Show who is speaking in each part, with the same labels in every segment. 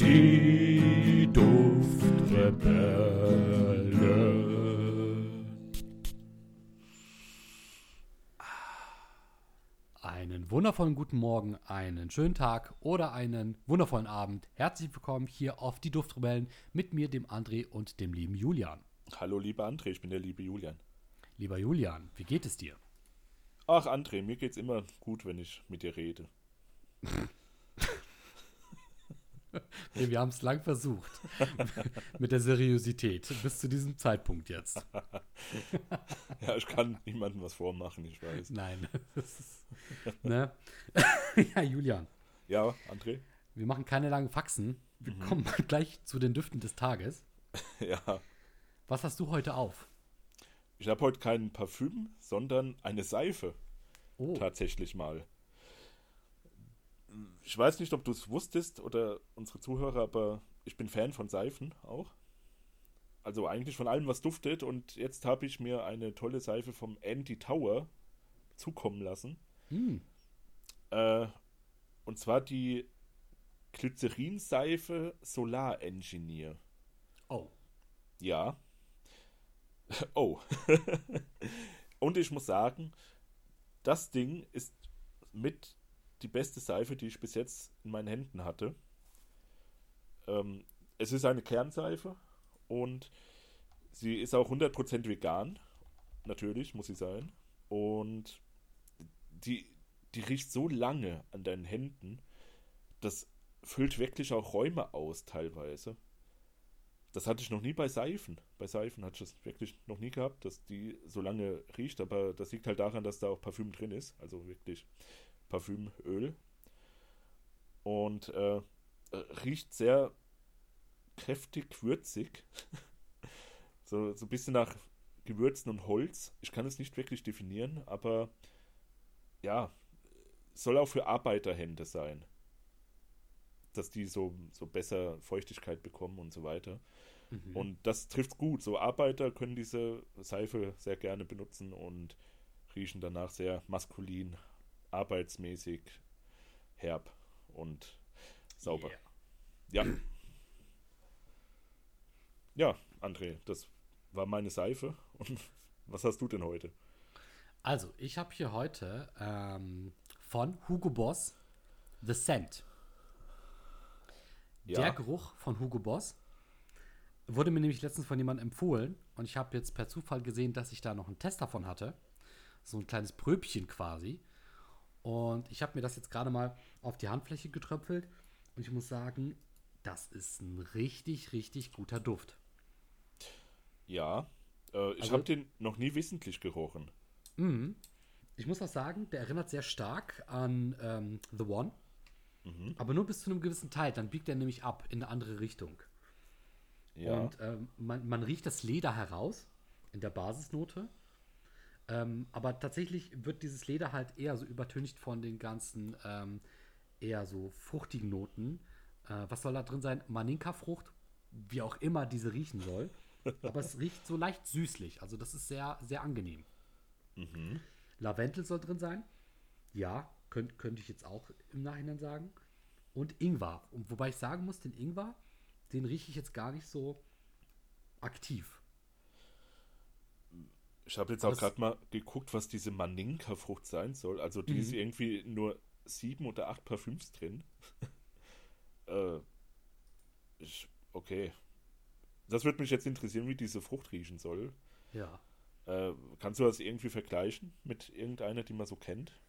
Speaker 1: Die Duftrebellen. Einen wundervollen guten Morgen, einen schönen Tag oder einen wundervollen Abend. Herzlich willkommen hier auf die Duftrebellen mit mir, dem André und dem lieben Julian.
Speaker 2: Hallo, lieber André, ich bin der liebe Julian.
Speaker 1: Lieber Julian, wie geht es dir?
Speaker 2: Ach, André, mir geht's immer gut, wenn ich mit dir rede.
Speaker 1: Okay, wir haben es lang versucht. Mit der Seriosität. Bis zu diesem Zeitpunkt jetzt.
Speaker 2: ja, ich kann niemandem was vormachen, ich weiß.
Speaker 1: Nein. Ist, ne? ja, Julian.
Speaker 2: Ja, André?
Speaker 1: Wir machen keine langen Faxen. Wir mhm. kommen mal gleich zu den Düften des Tages.
Speaker 2: ja.
Speaker 1: Was hast du heute auf?
Speaker 2: Ich habe heute kein Parfüm, sondern eine Seife.
Speaker 1: Oh.
Speaker 2: Tatsächlich mal ich weiß nicht, ob du es wusstest oder unsere Zuhörer, aber ich bin Fan von Seifen auch. Also eigentlich von allem, was duftet. Und jetzt habe ich mir eine tolle Seife vom Andy Tower zukommen lassen.
Speaker 1: Mm.
Speaker 2: Äh, und zwar die Glycerinseife Solar Engineer.
Speaker 1: Oh.
Speaker 2: Ja. oh. und ich muss sagen, das Ding ist mit die beste Seife, die ich bis jetzt in meinen Händen hatte. Ähm, es ist eine Kernseife und sie ist auch 100% vegan. Natürlich, muss sie sein. Und die, die riecht so lange an deinen Händen, das füllt wirklich auch Räume aus teilweise. Das hatte ich noch nie bei Seifen. Bei Seifen hatte ich das wirklich noch nie gehabt, dass die so lange riecht, aber das liegt halt daran, dass da auch Parfüm drin ist. Also wirklich Parfümöl. Und äh, riecht sehr kräftig, würzig. so, so ein bisschen nach Gewürzen und Holz. Ich kann es nicht wirklich definieren, aber ja, soll auch für Arbeiterhände sein. Dass die so, so besser Feuchtigkeit bekommen und so weiter. Mhm. Und das trifft gut. So Arbeiter können diese Seife sehr gerne benutzen und riechen danach sehr maskulin, arbeitsmäßig herb und sauber. Yeah. Ja. Ja, André, das war meine Seife. Und was hast du denn heute?
Speaker 1: Also, ich habe hier heute ähm, von Hugo Boss The Scent. Ja. Der Geruch von Hugo Boss wurde mir nämlich letztens von jemandem empfohlen und ich habe jetzt per Zufall gesehen, dass ich da noch einen Test davon hatte. So ein kleines Pröbchen quasi. Und ich habe mir das jetzt gerade mal auf die Handfläche getröpfelt. Und ich muss sagen, das ist ein richtig, richtig guter Duft.
Speaker 2: Ja, äh, ich also, habe den noch nie wissentlich gerochen.
Speaker 1: Mh. Ich muss auch sagen, der erinnert sehr stark an ähm, The One. Mhm. Aber nur bis zu einem gewissen Teil. Dann biegt er nämlich ab in eine andere Richtung. Ja. Und ähm, man, man riecht das Leder heraus in der Basisnote. Ähm, aber tatsächlich wird dieses Leder halt eher so übertüncht von den ganzen ähm, eher so fruchtigen Noten. Äh, was soll da drin sein? Maninka-Frucht, wie auch immer diese riechen soll. aber es riecht so leicht süßlich. Also das ist sehr, sehr angenehm.
Speaker 2: Mhm.
Speaker 1: Lavendel soll drin sein. Ja, könnte könnt ich jetzt auch im Nachhinein sagen. Und Ingwer. Und wobei ich sagen muss, den Ingwer, den rieche ich jetzt gar nicht so aktiv.
Speaker 2: Ich habe jetzt auch gerade mal geguckt, was diese Maninka-Frucht sein soll. Also die mhm. ist irgendwie nur sieben oder acht Parfüms drin. äh, ich, okay. Das würde mich jetzt interessieren, wie diese Frucht riechen soll.
Speaker 1: Ja.
Speaker 2: Äh, kannst du das irgendwie vergleichen mit irgendeiner, die man so kennt?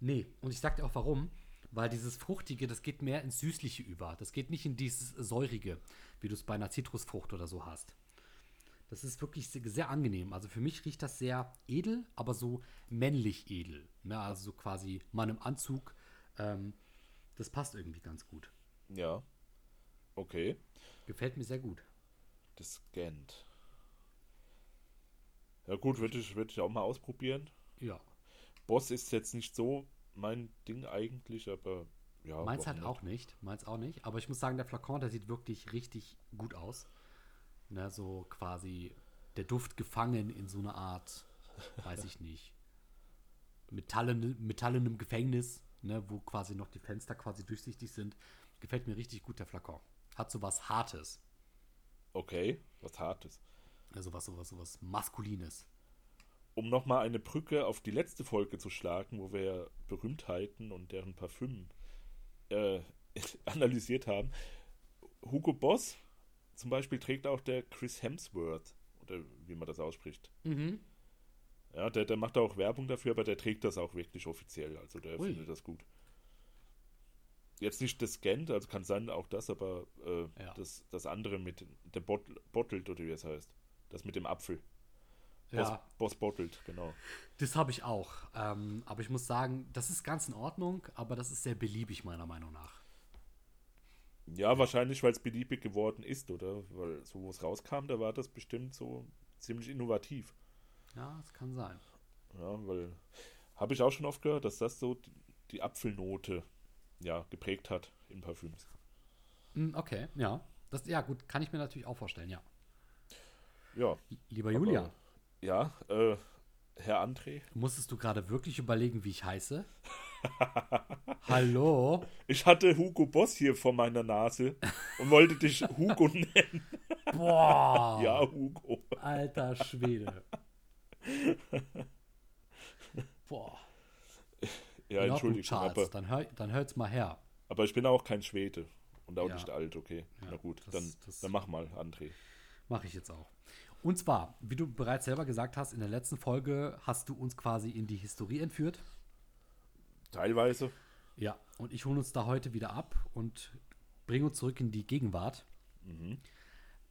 Speaker 1: Nee, und ich sag dir auch warum. Weil dieses Fruchtige, das geht mehr ins Süßliche über. Das geht nicht in dieses Säurige, wie du es bei einer Zitrusfrucht oder so hast. Das ist wirklich sehr, sehr, angenehm. Also für mich riecht das sehr edel, aber so männlich edel. Ne? Also so quasi meinem Anzug. Ähm, das passt irgendwie ganz gut.
Speaker 2: Ja. Okay.
Speaker 1: Gefällt mir sehr gut.
Speaker 2: Gescannt. Ja gut, würde ich, würd ich auch mal ausprobieren.
Speaker 1: Ja.
Speaker 2: Boss ist jetzt nicht so mein Ding eigentlich, aber ja.
Speaker 1: Meins halt nicht. auch nicht. Meins auch nicht. Aber ich muss sagen, der Flakon, der sieht wirklich richtig gut aus. Ne, so quasi der Duft gefangen in so eine Art, weiß ich nicht, metallen, metallenem Gefängnis, ne, wo quasi noch die Fenster quasi durchsichtig sind. Gefällt mir richtig gut, der Flakon. Hat so was Hartes.
Speaker 2: Okay, was Hartes.
Speaker 1: Also was, sowas, sowas Maskulines.
Speaker 2: Um nochmal eine Brücke auf die letzte Folge zu schlagen, wo wir Berühmtheiten und deren Parfüm äh, analysiert haben. Hugo Boss zum Beispiel trägt auch der Chris Hemsworth, oder wie man das ausspricht.
Speaker 1: Mhm.
Speaker 2: Ja, der, der macht auch Werbung dafür, aber der trägt das auch wirklich offiziell. Also der
Speaker 1: Ui.
Speaker 2: findet das gut. Jetzt nicht das Scant, also kann sein auch das, aber äh,
Speaker 1: Ja.
Speaker 2: das, das andere mit der Bot Bottled oder wie es heißt. Das mit dem Apfel. Boss,
Speaker 1: Ja,
Speaker 2: Boss Bottled, genau.
Speaker 1: das habe ich auch. Ähm, aber ich muss sagen, das ist ganz in Ordnung, aber das ist sehr beliebig, meiner Meinung nach.
Speaker 2: Ja, wahrscheinlich, weil es beliebig geworden ist, oder? Weil so, wo es rauskam, da war das bestimmt so ziemlich innovativ.
Speaker 1: Ja, das kann sein.
Speaker 2: Ja, weil habe ich auch schon oft gehört, dass das so die, Apfelnote ja, geprägt hat in Parfüms.
Speaker 1: Hm, Okay, ja. Das, ja, gut, kann ich mir natürlich auch vorstellen, ja.
Speaker 2: Ja.
Speaker 1: Lieber Julian,
Speaker 2: aber- Ja, äh, Herr André.
Speaker 1: musstest du gerade wirklich überlegen, wie ich heiße? Hallo?
Speaker 2: Ich hatte Hugo Boss hier vor meiner Nase und wollte dich Hugo nennen.
Speaker 1: Boah!
Speaker 2: Ja, Hugo.
Speaker 1: Alter Schwede. Boah.
Speaker 2: Ja,
Speaker 1: In
Speaker 2: Entschuldigung,
Speaker 1: Charles,
Speaker 2: aber,
Speaker 1: dann, hör, dann hört's mal her.
Speaker 2: aber ich bin auch kein Schwede und auch
Speaker 1: Ja.
Speaker 2: nicht alt, okay.
Speaker 1: Ja,
Speaker 2: Na gut,
Speaker 1: das-
Speaker 2: dann,
Speaker 1: das-
Speaker 2: dann mach mal, André.
Speaker 1: Mache ich jetzt auch. Und zwar, wie du bereits selber gesagt hast, in der letzten Folge hast du uns quasi in die Historie entführt.
Speaker 2: Teilweise.
Speaker 1: Ja. Und ich hole uns da heute wieder ab und bringe uns zurück in die Gegenwart.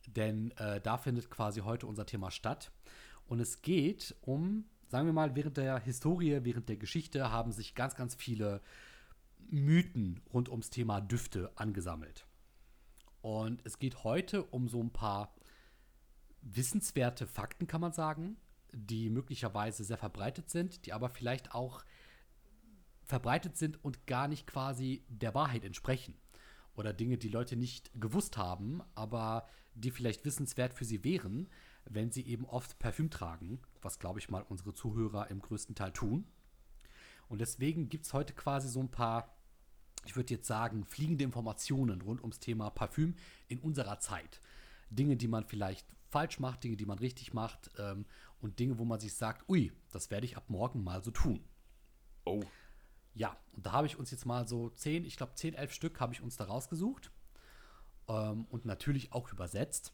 Speaker 1: Denn äh, da findet quasi heute unser Thema statt. Und es geht um, sagen wir mal, während der Historie, während der Geschichte haben sich ganz, ganz viele Mythen rund ums Thema Düfte angesammelt. Und es geht heute um so ein paar wissenswerte Fakten, kann man sagen, die möglicherweise sehr verbreitet sind, die aber vielleicht auch verbreitet sind und gar nicht quasi der Wahrheit entsprechen. Oder Dinge, die Leute nicht gewusst haben, aber die vielleicht wissenswert für sie wären, wenn sie eben oft Parfüm tragen, was, glaube ich mal, unsere Zuhörer im größten Teil tun. Und deswegen gibt es heute quasi so ein paar, ich würde jetzt sagen, fliegende Informationen rund ums Thema Parfüm in unserer Zeit. Dinge, die man vielleicht falsch macht, Dinge, die man richtig macht ähm, und Dinge, wo man sich sagt, ui, das werde ich ab morgen mal so tun.
Speaker 2: Oh,
Speaker 1: Ja, und da habe ich uns jetzt mal so 10, ich glaube 10, 11 Stück habe ich uns da rausgesucht ähm, und natürlich auch übersetzt.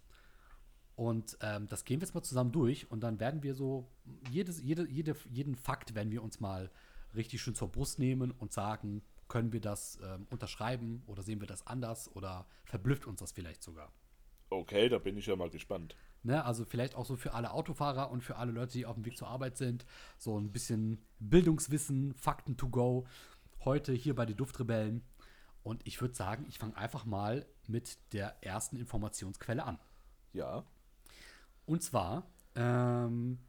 Speaker 1: Und ähm, das gehen wir jetzt mal zusammen durch und dann werden wir so, jedes, jede, jede, jeden Fakt werden wir uns mal richtig schön zur Brust nehmen und sagen, können wir das ähm, unterschreiben oder sehen wir das anders oder verblüfft uns das vielleicht sogar.
Speaker 2: Okay, da bin ich ja mal gespannt.
Speaker 1: Ne, also vielleicht auch so für alle Autofahrer und für alle Leute, die auf dem Weg zur Arbeit sind, so ein bisschen Bildungswissen, Fakten to go. Heute hier bei den Duftrebellen. Und ich würde sagen, ich fange einfach mal mit der ersten Informationsquelle an.
Speaker 2: Ja,
Speaker 1: Und zwar, ähm,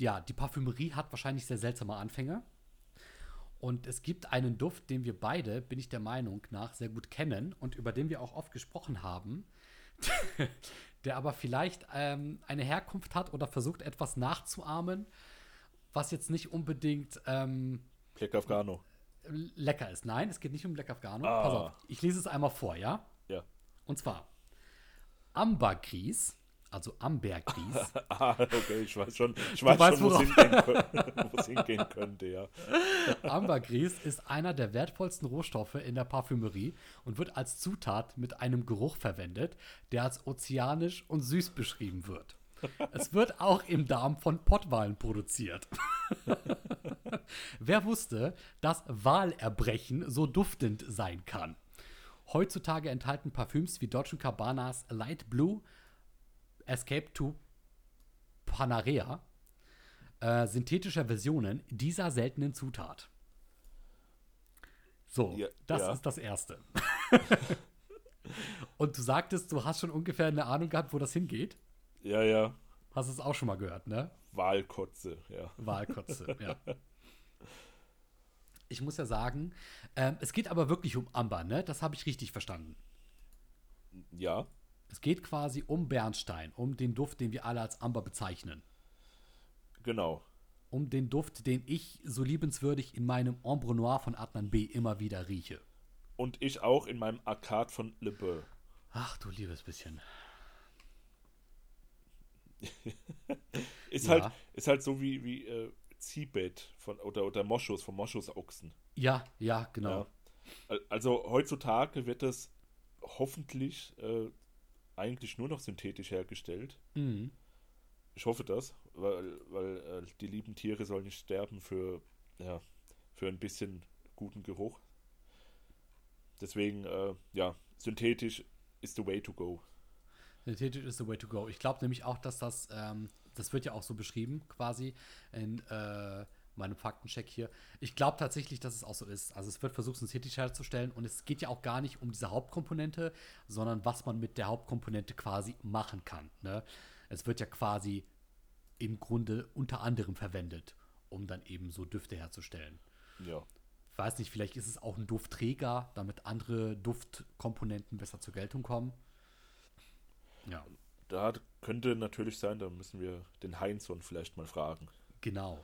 Speaker 1: ja, die Parfümerie hat wahrscheinlich sehr seltsame Anfänge. Und es gibt einen Duft, den wir beide, bin ich der Meinung nach, sehr gut kennen und über den wir auch oft gesprochen haben, der aber vielleicht ähm, eine Herkunft hat oder versucht, etwas nachzuahmen, was jetzt nicht unbedingt ähm,
Speaker 2: Black Afghano.
Speaker 1: lecker ist. Nein, es geht nicht um Black Afghano.
Speaker 2: Ah.
Speaker 1: Pass auf, ich lese es einmal vor, ja?
Speaker 2: Ja.
Speaker 1: Und zwar Ambergris, also Ambergris,
Speaker 2: Ah, okay, ich weiß schon, ich weiß
Speaker 1: weißt,
Speaker 2: schon, wo es
Speaker 1: worauf-
Speaker 2: hingehen, kö- wo es hingehen könnte, ja.
Speaker 1: Ambergris ist einer der wertvollsten Rohstoffe in der Parfümerie und wird als Zutat mit einem Geruch verwendet, der als ozeanisch und süß beschrieben wird. Es wird auch im Darm von Pottwalen produziert. Wer wusste, dass Walerbrechen so duftend sein kann? Heutzutage enthalten Parfüms wie Dolce Cabana's Light Blue, Escape to Panarea äh, synthetischer Versionen dieser seltenen Zutat. So,
Speaker 2: Ja,
Speaker 1: das
Speaker 2: ja.
Speaker 1: ist das Erste. Und du sagtest, du hast schon ungefähr eine Ahnung gehabt, wo das hingeht.
Speaker 2: Ja, ja.
Speaker 1: Hast es auch schon mal gehört, ne?
Speaker 2: Wahlkotze, ja.
Speaker 1: Wahlkotze, ja. Ich muss ja sagen, ähm, es geht aber wirklich um Amber, ne? Das habe ich richtig verstanden.
Speaker 2: Ja,
Speaker 1: Es geht quasi um Bernstein, um den Duft, den wir alle als Amber bezeichnen.
Speaker 2: genau.
Speaker 1: Um den Duft, den ich so liebenswürdig in meinem Ombre Noir von Adnan B. immer wieder rieche.
Speaker 2: Und ich auch in meinem Arcade von Le Beurre.
Speaker 1: Ach, du liebes bisschen.
Speaker 2: ist, ja. halt, ist halt so wie, wie äh, Ziehbett von, oder, oder Moschus, von Moschusochsen.
Speaker 1: Ja, ja, genau.
Speaker 2: Ja. Also heutzutage wird das hoffentlich äh, eigentlich nur noch synthetisch hergestellt. Mhm. Ich hoffe das, weil, weil äh, die lieben Tiere sollen nicht sterben für, ja, für ein bisschen guten Geruch. Deswegen, äh, ja, synthetisch ist the way to go.
Speaker 1: Synthetisch ist the way to go. Ich glaube nämlich auch, dass das, ähm, das wird ja auch so beschrieben, quasi in äh, meinem Faktencheck hier. Ich glaube tatsächlich, dass es auch so ist. Also es wird versucht, synthetisch herzustellen und es geht ja auch gar nicht um diese Hauptkomponente, sondern was man mit der Hauptkomponente quasi machen kann. Ne? Es wird ja quasi im Grunde unter anderem verwendet, um dann eben so Düfte herzustellen.
Speaker 2: Ja.
Speaker 1: Ich weiß nicht, vielleicht ist es auch ein Duftträger, damit andere Duftkomponenten besser zur Geltung kommen.
Speaker 2: Ja. Da könnte natürlich sein, da müssen wir den Heinzon vielleicht mal fragen.
Speaker 1: Genau.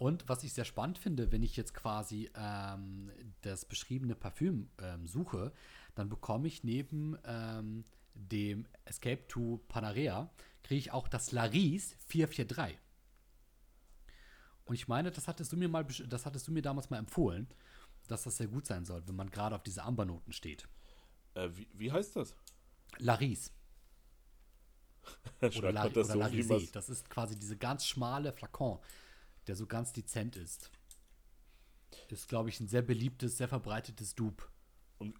Speaker 1: Und was ich sehr spannend finde, wenn ich jetzt quasi ähm, das beschriebene Parfüm ähm, suche, dann bekomme ich neben ähm, dem Escape to Panarea, kriege ich auch das Laris 443. Und ich meine, das hattest du mir mal, das hattest du mir damals mal empfohlen, dass das sehr gut sein soll, wenn man gerade auf diese Ambernoten steht.
Speaker 2: Äh, wie, wie heißt das?
Speaker 1: Laris. oder La das, oder so, das ist quasi diese ganz schmale Flakon, der so ganz dezent ist. Ist, glaube ich, ein sehr beliebtes, sehr verbreitetes Dupe.
Speaker 2: Und,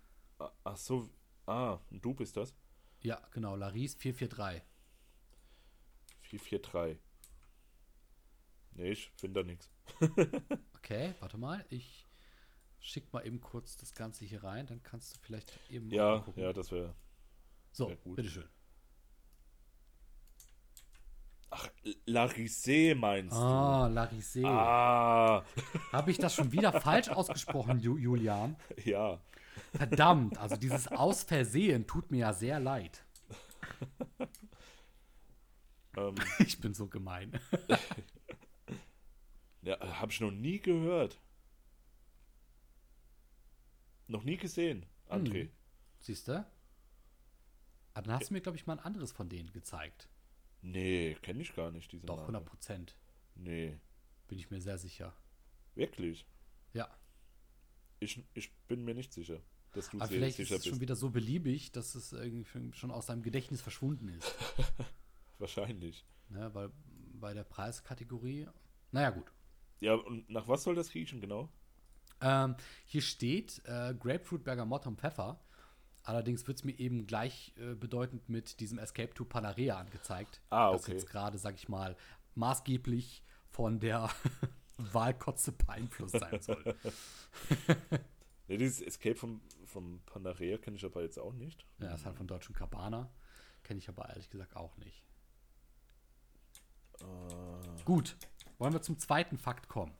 Speaker 2: ach so, ah, ein Dupe ist das?
Speaker 1: Ja, genau, Laris 443.
Speaker 2: 443. Nee, ich finde da nichts.
Speaker 1: okay, warte mal, ich schick mal eben kurz das Ganze hier rein, dann kannst du vielleicht eben.
Speaker 2: Ja, ja, das wäre.
Speaker 1: So, wär gut. bitteschön.
Speaker 2: Ach, Larissé meinst du?
Speaker 1: Ah, Larissé.
Speaker 2: Ah.
Speaker 1: Habe ich das schon wieder falsch ausgesprochen, Julian?
Speaker 2: Ja.
Speaker 1: Verdammt, also dieses Aus Versehen tut mir ja sehr leid. Ähm, ich bin so gemein.
Speaker 2: ja, habe ich noch nie gehört. Noch nie gesehen, André. Hm.
Speaker 1: Siehst du? Aber dann hast du mir, glaube ich, mal ein anderes von denen gezeigt.
Speaker 2: Nee, kenne ich gar nicht, diese
Speaker 1: Doch, 100 Prozent.
Speaker 2: Nee.
Speaker 1: Bin ich mir sehr sicher.
Speaker 2: Wirklich?
Speaker 1: Ja.
Speaker 2: Ich, ich bin mir nicht sicher, dass du
Speaker 1: Aber vielleicht
Speaker 2: sicher
Speaker 1: ist es schon wieder so beliebig, dass es irgendwie schon aus deinem Gedächtnis verschwunden ist.
Speaker 2: Wahrscheinlich.
Speaker 1: Ne, weil bei der Preiskategorie. Naja, gut.
Speaker 2: Ja, und nach was soll das riechen, genau?
Speaker 1: Ähm, hier steht äh, Grapefruit, Bergamot und Pfeffer. Allerdings wird es mir eben gleichbedeutend äh, mit diesem Escape to Panarea angezeigt.
Speaker 2: Ah, okay.
Speaker 1: Das jetzt gerade, sag ich mal, maßgeblich von der Wahlkotze beeinflusst sein soll.
Speaker 2: ne, dieses Escape vom, vom Panarea kenne ich aber jetzt auch nicht.
Speaker 1: Ja, ist halt von deutschen Cabana. Kenne ich aber ehrlich gesagt auch nicht.
Speaker 2: Uh.
Speaker 1: Gut, wollen wir zum zweiten Fakt kommen?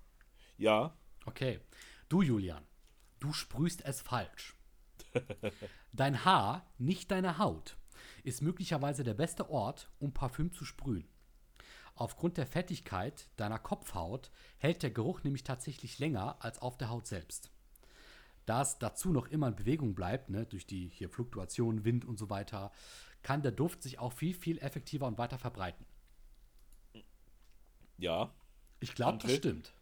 Speaker 2: Ja.
Speaker 1: Okay. Du, Julian, du sprühst es falsch. Dein Haar, nicht deine Haut, ist möglicherweise der beste Ort, um Parfüm zu sprühen. Aufgrund der Fettigkeit deiner Kopfhaut hält der Geruch nämlich tatsächlich länger als auf der Haut selbst. Da es dazu noch immer in Bewegung bleibt, ne, durch die hier Fluktuation, Wind und so weiter, kann der Duft sich auch viel, viel effektiver und weiter verbreiten.
Speaker 2: Ja.
Speaker 1: Ich glaube, das stimmt.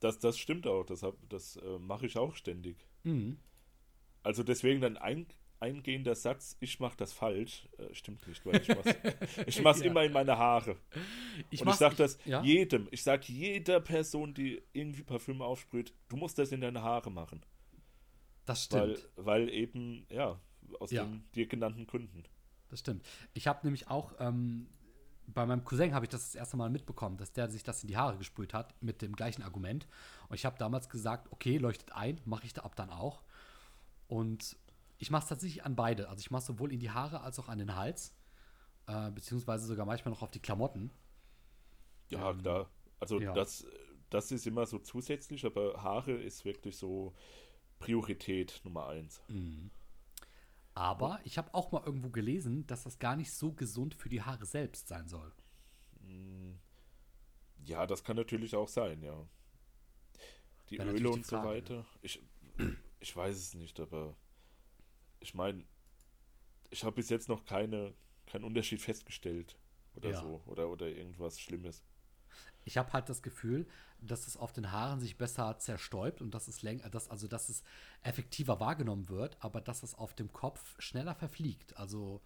Speaker 2: Das, das stimmt auch. Das, das äh, mache ich auch ständig.
Speaker 1: Mhm.
Speaker 2: Also deswegen dann ein eingehender Satz, ich mache das falsch, äh, stimmt nicht, weil ich mache ich mach's ja. immer in meine Haare. Ich Und ich sage das ja? jedem, ich sage jeder Person, die irgendwie Parfüm aufsprüht, du musst das in deine Haare machen.
Speaker 1: Das stimmt.
Speaker 2: Weil, weil eben, ja, aus ja. den dir genannten Gründen.
Speaker 1: Das stimmt. Ich habe nämlich auch, ähm, bei meinem Cousin habe ich das das erste Mal mitbekommen, dass der sich das in die Haare gesprüht hat mit dem gleichen Argument. Und ich habe damals gesagt, okay, leuchtet ein, mache ich da ab dann auch. Und ich mache es tatsächlich an beide. Also ich mache sowohl in die Haare als auch an den Hals. Äh, beziehungsweise sogar manchmal noch auf die Klamotten.
Speaker 2: Ja, ähm, klar. Also ja. das, das ist immer so zusätzlich, aber Haare ist wirklich so Priorität Nummer eins.
Speaker 1: Mhm. Aber ich habe auch mal irgendwo gelesen, dass das gar nicht so gesund für die Haare selbst sein soll.
Speaker 2: Mm. Ja, das kann natürlich auch sein, ja. Die Öle und so weiter. Ich, ich weiß es nicht, aber ich meine, ich habe bis jetzt noch keine, keinen Unterschied festgestellt oder ja. so oder, oder irgendwas Schlimmes.
Speaker 1: Ich habe halt das Gefühl, dass es auf den Haaren sich besser zerstäubt und dass es länger, dass, also dass es effektiver wahrgenommen wird, aber dass es auf dem Kopf schneller verfliegt. Also,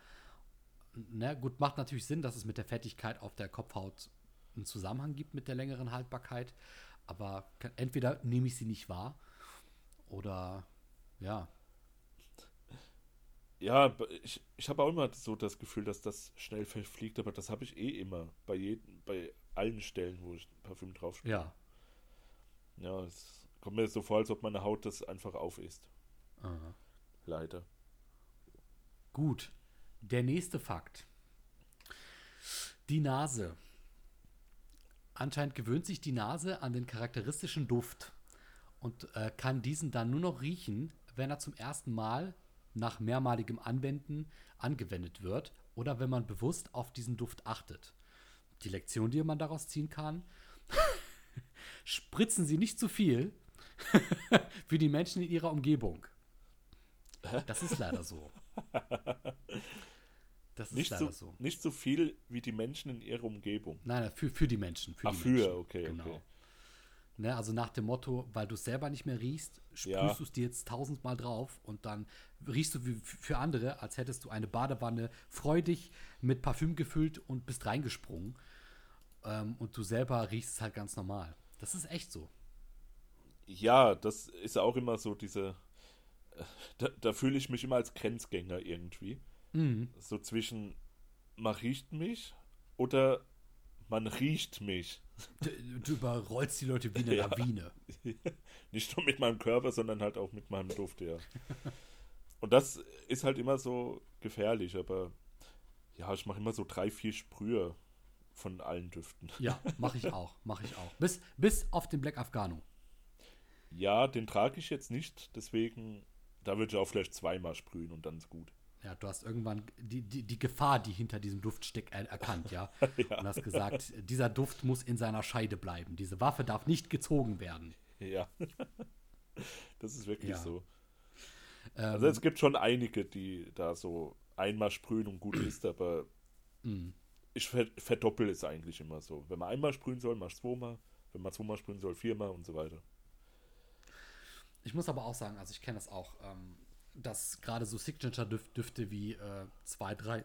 Speaker 1: ne, gut, macht natürlich Sinn, dass es mit der Fettigkeit auf der Kopfhaut einen Zusammenhang gibt mit der längeren Haltbarkeit, aber entweder nehme ich sie nicht wahr oder ja.
Speaker 2: Ja, ich, ich habe auch immer so das Gefühl, dass das schnell verfliegt, aber das habe ich eh immer bei jedem, bei allen Stellen, wo ich Parfüm drauf
Speaker 1: spiele. Ja.
Speaker 2: Ja, es kommt mir so vor, als ob meine Haut das einfach auf ist. Aha. Leider.
Speaker 1: Gut. Der nächste Fakt. Die Nase. Anscheinend gewöhnt sich die Nase an den charakteristischen Duft und äh, kann diesen dann nur noch riechen, wenn er zum ersten Mal nach mehrmaligem Anwenden angewendet wird oder wenn man bewusst auf diesen Duft achtet. Die Lektion, die man daraus ziehen kann, spritzen Sie nicht zu viel für die Menschen in Ihrer Umgebung. Das ist leider so.
Speaker 2: Das ist nicht leider so, so. Nicht so viel wie die Menschen in ihrer Umgebung.
Speaker 1: Nein, für, für die Menschen. Für
Speaker 2: Ach,
Speaker 1: die
Speaker 2: für,
Speaker 1: Menschen.
Speaker 2: okay, genau. okay.
Speaker 1: Ne, also nach dem Motto, weil du es selber nicht mehr riechst, sprühst ja. du es dir jetzt tausendmal drauf und dann riechst du wie für andere, als hättest du eine Badewanne freudig mit Parfüm gefüllt und bist reingesprungen. Ähm, und du selber riechst es halt ganz normal. Das ist echt so.
Speaker 2: Ja, das ist auch immer so diese. Äh, da, da fühle ich mich immer als Grenzgänger irgendwie. Mhm. So zwischen man riecht mich oder man riecht mich.
Speaker 1: Du, du überrollst die Leute wie eine ja. Lawine.
Speaker 2: Nicht nur mit meinem Körper, sondern halt auch mit meinem Duft, ja. Und das ist halt immer so gefährlich, aber ja, ich mache immer so drei, vier Sprühe von allen Düften.
Speaker 1: Ja, mache ich auch, mache ich auch. Bis, bis auf den Black Afghano.
Speaker 2: Ja, den trage ich jetzt nicht, deswegen, da würde ich auch vielleicht zweimal sprühen und dann ist gut.
Speaker 1: Ja, du hast irgendwann die, die, die Gefahr, die hinter diesem Duft steckt, erkannt, ja? ja. Und hast gesagt, dieser Duft muss in seiner Scheide bleiben. Diese Waffe darf nicht gezogen werden.
Speaker 2: Ja. Das ist wirklich ja. so. Ähm, also es gibt schon einige, die da so einmal sprühen und gut ist, aber mm. ich verdoppel es eigentlich immer so. Wenn man einmal sprühen soll, mach zweimal. Wenn man zweimal sprühen soll, viermal und so weiter.
Speaker 1: Ich muss aber auch sagen, also ich kenne das auch. Ähm, dass gerade so Signature-Düfte wie äh, zwei, drei,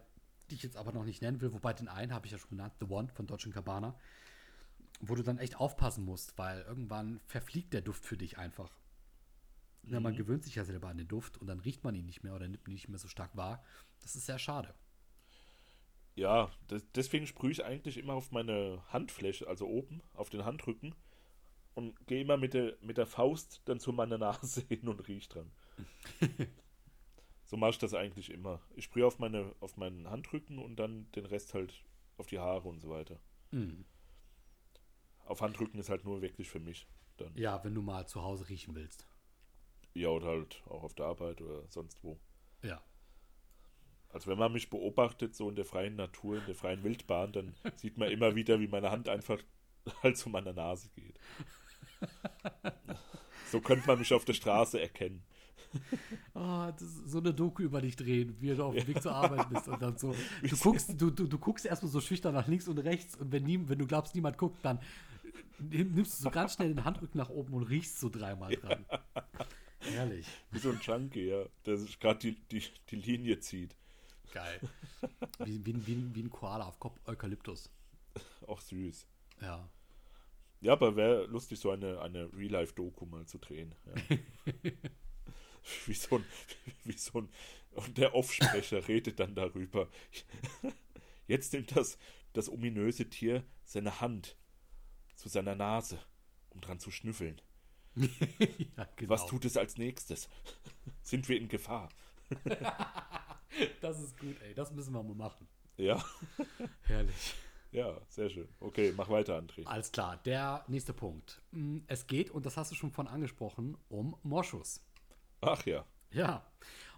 Speaker 1: die ich jetzt aber noch nicht nennen will, wobei den einen habe ich ja schon genannt, The One von Deutsche Cabana, wo du dann echt aufpassen musst, weil irgendwann verfliegt der Duft für dich einfach. Mhm. Ja, man gewöhnt sich ja selber an den Duft und dann riecht man ihn nicht mehr oder nimmt ihn nicht mehr so stark wahr. Das ist sehr schade.
Speaker 2: Ja, das, deswegen sprühe ich eigentlich immer auf meine Handfläche, also oben, auf den Handrücken und gehe immer mit der, mit der Faust dann zu meiner Nase hin und rieche dran. so mache ich das eigentlich immer. Ich sprühe auf, meine, auf meinen Handrücken und dann den Rest halt auf die Haare und so weiter. Mhm. Auf Handrücken ist halt nur wirklich für mich. Dann.
Speaker 1: Ja, wenn du mal zu Hause riechen willst.
Speaker 2: Ja, oder halt auch auf der Arbeit oder sonst wo.
Speaker 1: Ja.
Speaker 2: Also wenn man mich beobachtet, so in der freien Natur, in der freien Wildbahn, dann sieht man immer wieder, wie meine Hand einfach halt zu meiner Nase geht. so könnte man mich auf der Straße erkennen.
Speaker 1: Oh, so eine Doku über dich drehen, wie du auf dem Weg zur Arbeit bist und dann so. Du guckst, du, du, du guckst erstmal so schüchtern nach links und rechts und wenn, nie, wenn du glaubst, niemand guckt, dann nimmst du so ganz schnell den Handrücken nach oben und riechst so dreimal dran. Ja. Herrlich.
Speaker 2: Wie so ein Junkie, ja, der sich gerade die, die, die Linie zieht.
Speaker 1: Geil. Wie, wie, wie, wie ein Koala auf Kopf Eukalyptus.
Speaker 2: Auch süß.
Speaker 1: Ja.
Speaker 2: Ja, aber wäre lustig, so eine, eine Real-Life-Doku mal zu drehen. Ja. wie so ein, wie so ein, und der Offsprecher redet dann darüber. Jetzt nimmt das, das ominöse Tier seine Hand zu seiner Nase, um dran zu schnüffeln. ja, genau. Was tut es als nächstes? Sind wir in Gefahr?
Speaker 1: das ist gut, ey. Das müssen wir mal machen.
Speaker 2: Ja.
Speaker 1: Herrlich.
Speaker 2: Ja, sehr schön. Okay, mach weiter, André.
Speaker 1: Alles klar, der nächste Punkt. Mm, es geht, und das hast du schon von angesprochen, um Moschus.
Speaker 2: Ach ja.
Speaker 1: Ja.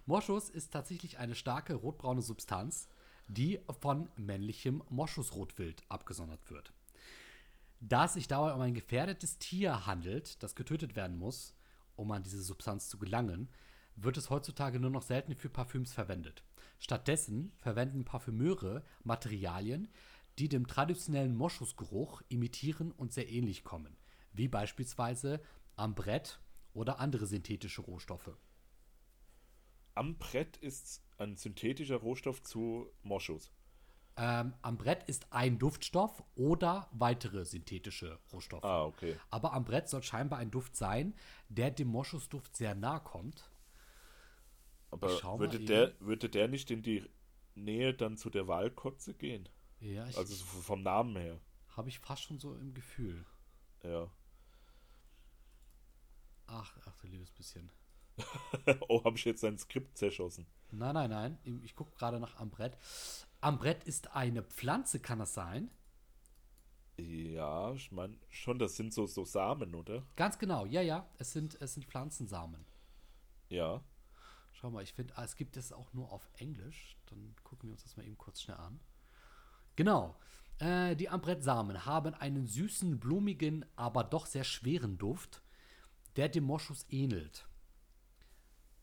Speaker 1: Moschus ist tatsächlich eine starke rotbraune Substanz, die von männlichem Moschusrotwild abgesondert wird. Da es sich dabei um ein gefährdetes Tier handelt, das getötet werden muss, um an diese Substanz zu gelangen, wird es heutzutage nur noch selten für Parfüms verwendet. Stattdessen verwenden Parfümeure Materialien, die dem traditionellen Moschusgeruch imitieren und sehr ähnlich kommen, wie beispielsweise Ambrett oder andere synthetische Rohstoffe.
Speaker 2: Ambrett ist ein synthetischer Rohstoff zu Moschus.
Speaker 1: Ähm, Ambrett ist ein Duftstoff oder weitere synthetische Rohstoffe.
Speaker 2: Ah, okay.
Speaker 1: Aber Ambrett soll scheinbar ein Duft sein, der dem Moschusduft sehr nahe kommt.
Speaker 2: Aber würde der, würde der nicht in die Nähe dann zu der Walkotze gehen?
Speaker 1: Ja, ich,
Speaker 2: Also so vom Namen her.
Speaker 1: habe ich fast schon so im Gefühl.
Speaker 2: Ja.
Speaker 1: Ach, ach du liebes bisschen.
Speaker 2: oh, habe ich jetzt ein Skript zerschossen.
Speaker 1: Nein, nein, nein. Ich gucke gerade nach Ambrett. Ambrett ist eine Pflanze, kann das sein?
Speaker 2: Ja, ich meine schon, das sind so, so Samen, oder?
Speaker 1: Ganz genau, ja, ja. Es sind, es sind Pflanzensamen.
Speaker 2: Ja.
Speaker 1: Schau mal, ich finde, ah, es gibt es auch nur auf Englisch. Dann gucken wir uns das mal eben kurz schnell an. Genau. Äh, die Ambrettsamen haben einen süßen, blumigen, aber doch sehr schweren Duft, der dem Moschus ähnelt.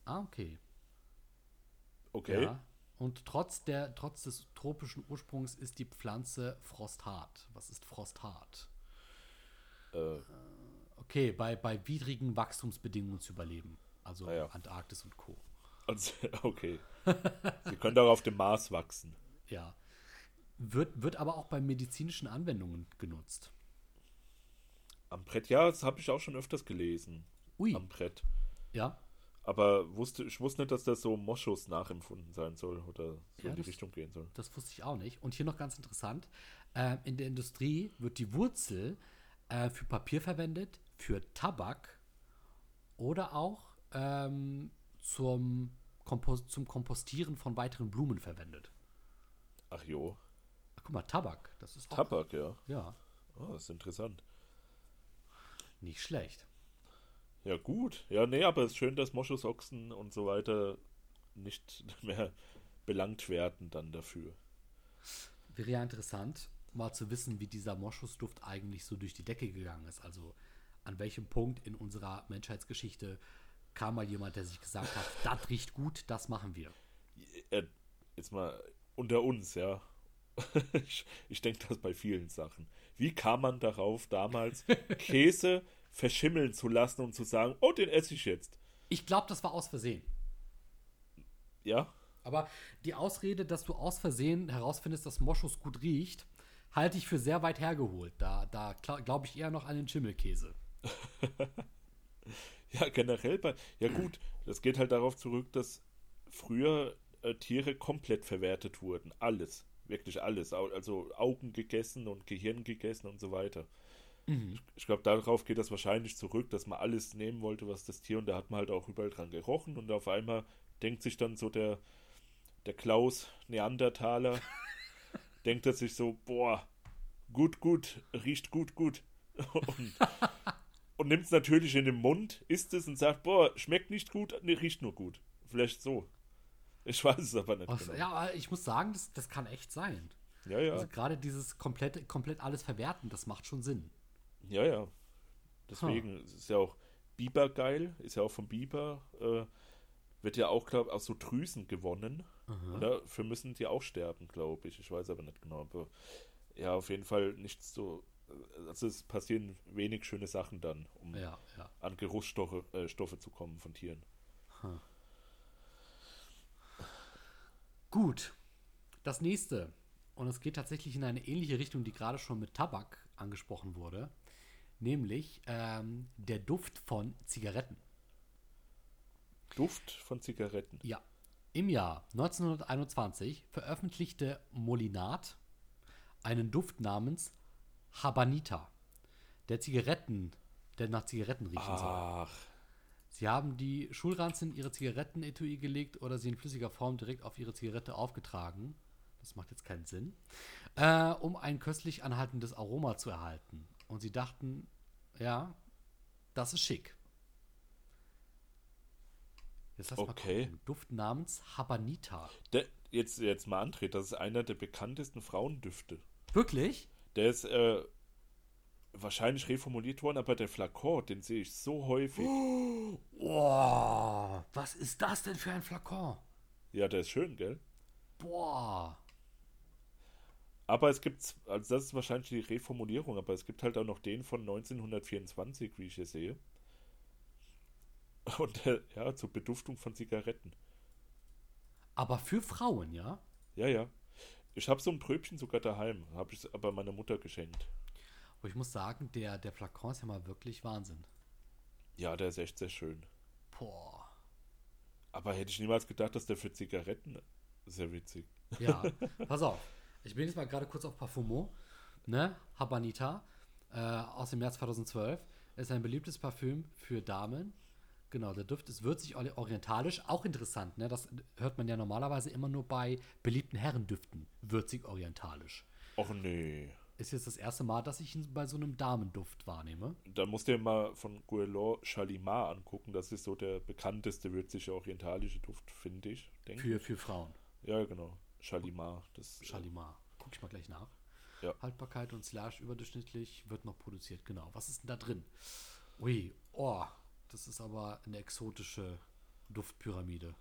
Speaker 1: Ah, okay.
Speaker 2: Okay.
Speaker 1: Ja. Und trotz, der, trotz des tropischen Ursprungs ist die Pflanze frosthart. Was ist frosthart?
Speaker 2: Äh,
Speaker 1: Okay, bei, bei widrigen Wachstumsbedingungen zu überleben. Also
Speaker 2: Ah ja.
Speaker 1: Antarktis und Co.
Speaker 2: also, okay. Sie können auch auf dem Mars wachsen.
Speaker 1: Ja. Wird, wird aber auch bei medizinischen Anwendungen genutzt.
Speaker 2: Am Brett, ja, das habe ich auch schon öfters gelesen.
Speaker 1: Ui.
Speaker 2: Am Brett.
Speaker 1: Ja.
Speaker 2: Aber wusste, ich wusste nicht, dass das so Moschus nachempfunden sein soll oder so
Speaker 1: Ja,
Speaker 2: in die
Speaker 1: das-
Speaker 2: Richtung gehen soll.
Speaker 1: Das wusste ich auch nicht. Und hier noch ganz interessant: ähm, In der Industrie wird die Wurzel äh, für Papier verwendet, für Tabak oder auch ähm, zum, Kompos zum Kompostieren von weiteren Blumen verwendet.
Speaker 2: Ach jo.
Speaker 1: Ach, guck mal, Tabak, das ist auch.
Speaker 2: Tabak, ja.
Speaker 1: Ja,
Speaker 2: Oh, das ist interessant.
Speaker 1: Nicht schlecht.
Speaker 2: Ja, gut. Ja, nee, aber es ist schön, dass Moschusochsen und so weiter nicht mehr belangt werden dann dafür.
Speaker 1: Wäre ja interessant, mal zu wissen, wie dieser Moschusduft eigentlich so durch die Decke gegangen ist. Also an welchem Punkt in unserer Menschheitsgeschichte kam mal jemand, der sich gesagt hat, das riecht gut, das machen wir.
Speaker 2: Äh, Jetzt mal unter uns, ja. Ich, ich denke das bei vielen Sachen. Wie kam man darauf, damals Käse verschimmeln zu lassen und zu sagen, oh, den esse ich jetzt?
Speaker 1: Ich glaube, das war aus Versehen.
Speaker 2: Ja?
Speaker 1: Aber die Ausrede, dass du aus Versehen herausfindest, dass Moschus gut riecht, halte ich für sehr weit hergeholt. Da, da glaube ich eher noch an den Schimmelkäse.
Speaker 2: Ja, generell bei. Ja, gut, das geht halt darauf zurück, dass früher äh, Tiere komplett verwertet wurden. Alles. Wirklich alles. Also Augen gegessen und Gehirn gegessen und so weiter. Ich, ich glaube, darauf geht das wahrscheinlich zurück, dass man alles nehmen wollte, was das Tier, und da hat man halt auch überall dran gerochen und auf einmal denkt sich dann so der, der Klaus Neandertaler, denkt er sich so, boah, gut, gut, riecht gut, gut. Und, und nimmt es natürlich in den Mund, isst es und sagt, boah, schmeckt nicht gut, nee, riecht nur gut. Vielleicht so. Ich weiß es aber nicht
Speaker 1: Was,
Speaker 2: genau.
Speaker 1: Ja, aber ich muss sagen, das, das kann echt sein.
Speaker 2: Ja, ja,
Speaker 1: Also gerade dieses komplett, komplett alles verwerten, das macht schon Sinn.
Speaker 2: ja, ja. Deswegen es ist ja auch Biber geil, ist ja auch vom Biber, äh, wird ja auch, glaube ich, aus so Drüsen gewonnen. Oder? Für müssen die auch sterben, glaube ich. Ich weiß aber nicht genau. Aber ja, auf jeden Fall nicht so. Also es passieren wenig schöne Sachen dann, um
Speaker 1: Ja, ja.
Speaker 2: an Geruchsstoffe äh, Stoffe zu kommen von Tieren.
Speaker 1: Gut. Das nächste. Und es geht tatsächlich in eine ähnliche Richtung, die gerade schon mit Tabak angesprochen wurde. Nämlich ähm, der Duft von Zigaretten.
Speaker 2: Duft von Zigaretten.
Speaker 1: Ja. Im Jahr 1921 veröffentlichte Molinat einen Duft namens Habanita, der Zigaretten, der nach Zigaretten riechen soll. Sie haben die Schulranzen in ihre Zigarettenetui gelegt oder sie in flüssiger Form direkt auf ihre Zigarette aufgetragen. Das macht jetzt keinen Sinn. Äh, um ein köstlich anhaltendes Aroma zu erhalten. Und sie dachten, ja, das ist schick. Jetzt lass
Speaker 2: Okay.
Speaker 1: mal gucken. Duft namens Habanita.
Speaker 2: der, jetzt, jetzt mal André, das ist einer der bekanntesten Frauendüfte.
Speaker 1: Wirklich?
Speaker 2: Der ist, äh, wahrscheinlich reformuliert worden, aber der Flakon, den sehe ich so häufig.
Speaker 1: Oh, was ist das denn für ein Flakon?
Speaker 2: Ja, der ist schön, gell?
Speaker 1: Boah.
Speaker 2: Aber es gibt, also das ist wahrscheinlich die Reformulierung, aber es gibt halt auch noch den von 1924, wie ich hier sehe. Und der, ja, zur Beduftung von Zigaretten.
Speaker 1: Aber für Frauen, ja?
Speaker 2: Ja, ja. Ich habe so ein Pröbchen sogar daheim, habe ich aber meiner Mutter geschenkt.
Speaker 1: Aber ich muss sagen, der, der Flakon ist ja mal wirklich Wahnsinn.
Speaker 2: Ja, der ist echt sehr schön.
Speaker 1: Boah.
Speaker 2: Aber hätte ich niemals gedacht, dass der für Zigaretten sehr witzig.
Speaker 1: Ja, pass auf. Ich bin jetzt mal gerade kurz auf Parfumo. Ne? Habanita äh, aus dem März 2012. Ist ein beliebtes Parfüm für Damen. Genau, der Duft ist würzig orientalisch. Auch interessant, ne? Das hört man ja normalerweise immer nur bei beliebten Herrendüften. Würzig orientalisch.
Speaker 2: Och nee.
Speaker 1: Ist jetzt das erste Mal, dass ich ihn bei so einem Damenduft wahrnehme.
Speaker 2: Da musst du dir mal von Guerlain Chalimar angucken. Das ist so der bekannteste würzige orientalische Duft, finde ich.
Speaker 1: Für, für Frauen.
Speaker 2: Ja, genau. Chalimar. Das,
Speaker 1: Chalimar. Guck ich mal gleich nach.
Speaker 2: Ja.
Speaker 1: Haltbarkeit und Slash überdurchschnittlich wird noch produziert. Genau. Was ist denn da drin? Ui, oh, das ist aber eine exotische Duftpyramide.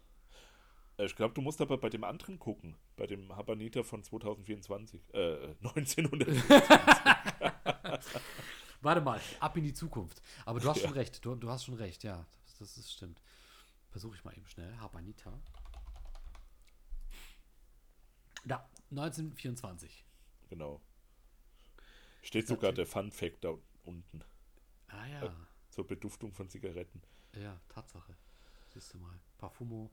Speaker 2: Äh, ich glaube, du musst aber bei dem anderen gucken. Bei dem Habanita von 2024. Äh, 1924.
Speaker 1: Warte mal, ab in die Zukunft. Aber du hast ja. schon recht. Du, du, hast schon recht, ja. Das, das ist stimmt. Versuche ich mal eben schnell. Habanita. Da, 1924.
Speaker 2: Genau. Steht sogar der Fun Fact da unten.
Speaker 1: Ah ja. Äh,
Speaker 2: zur Beduftung von Zigaretten.
Speaker 1: Ja, Tatsache. Siehst du mal. Parfumo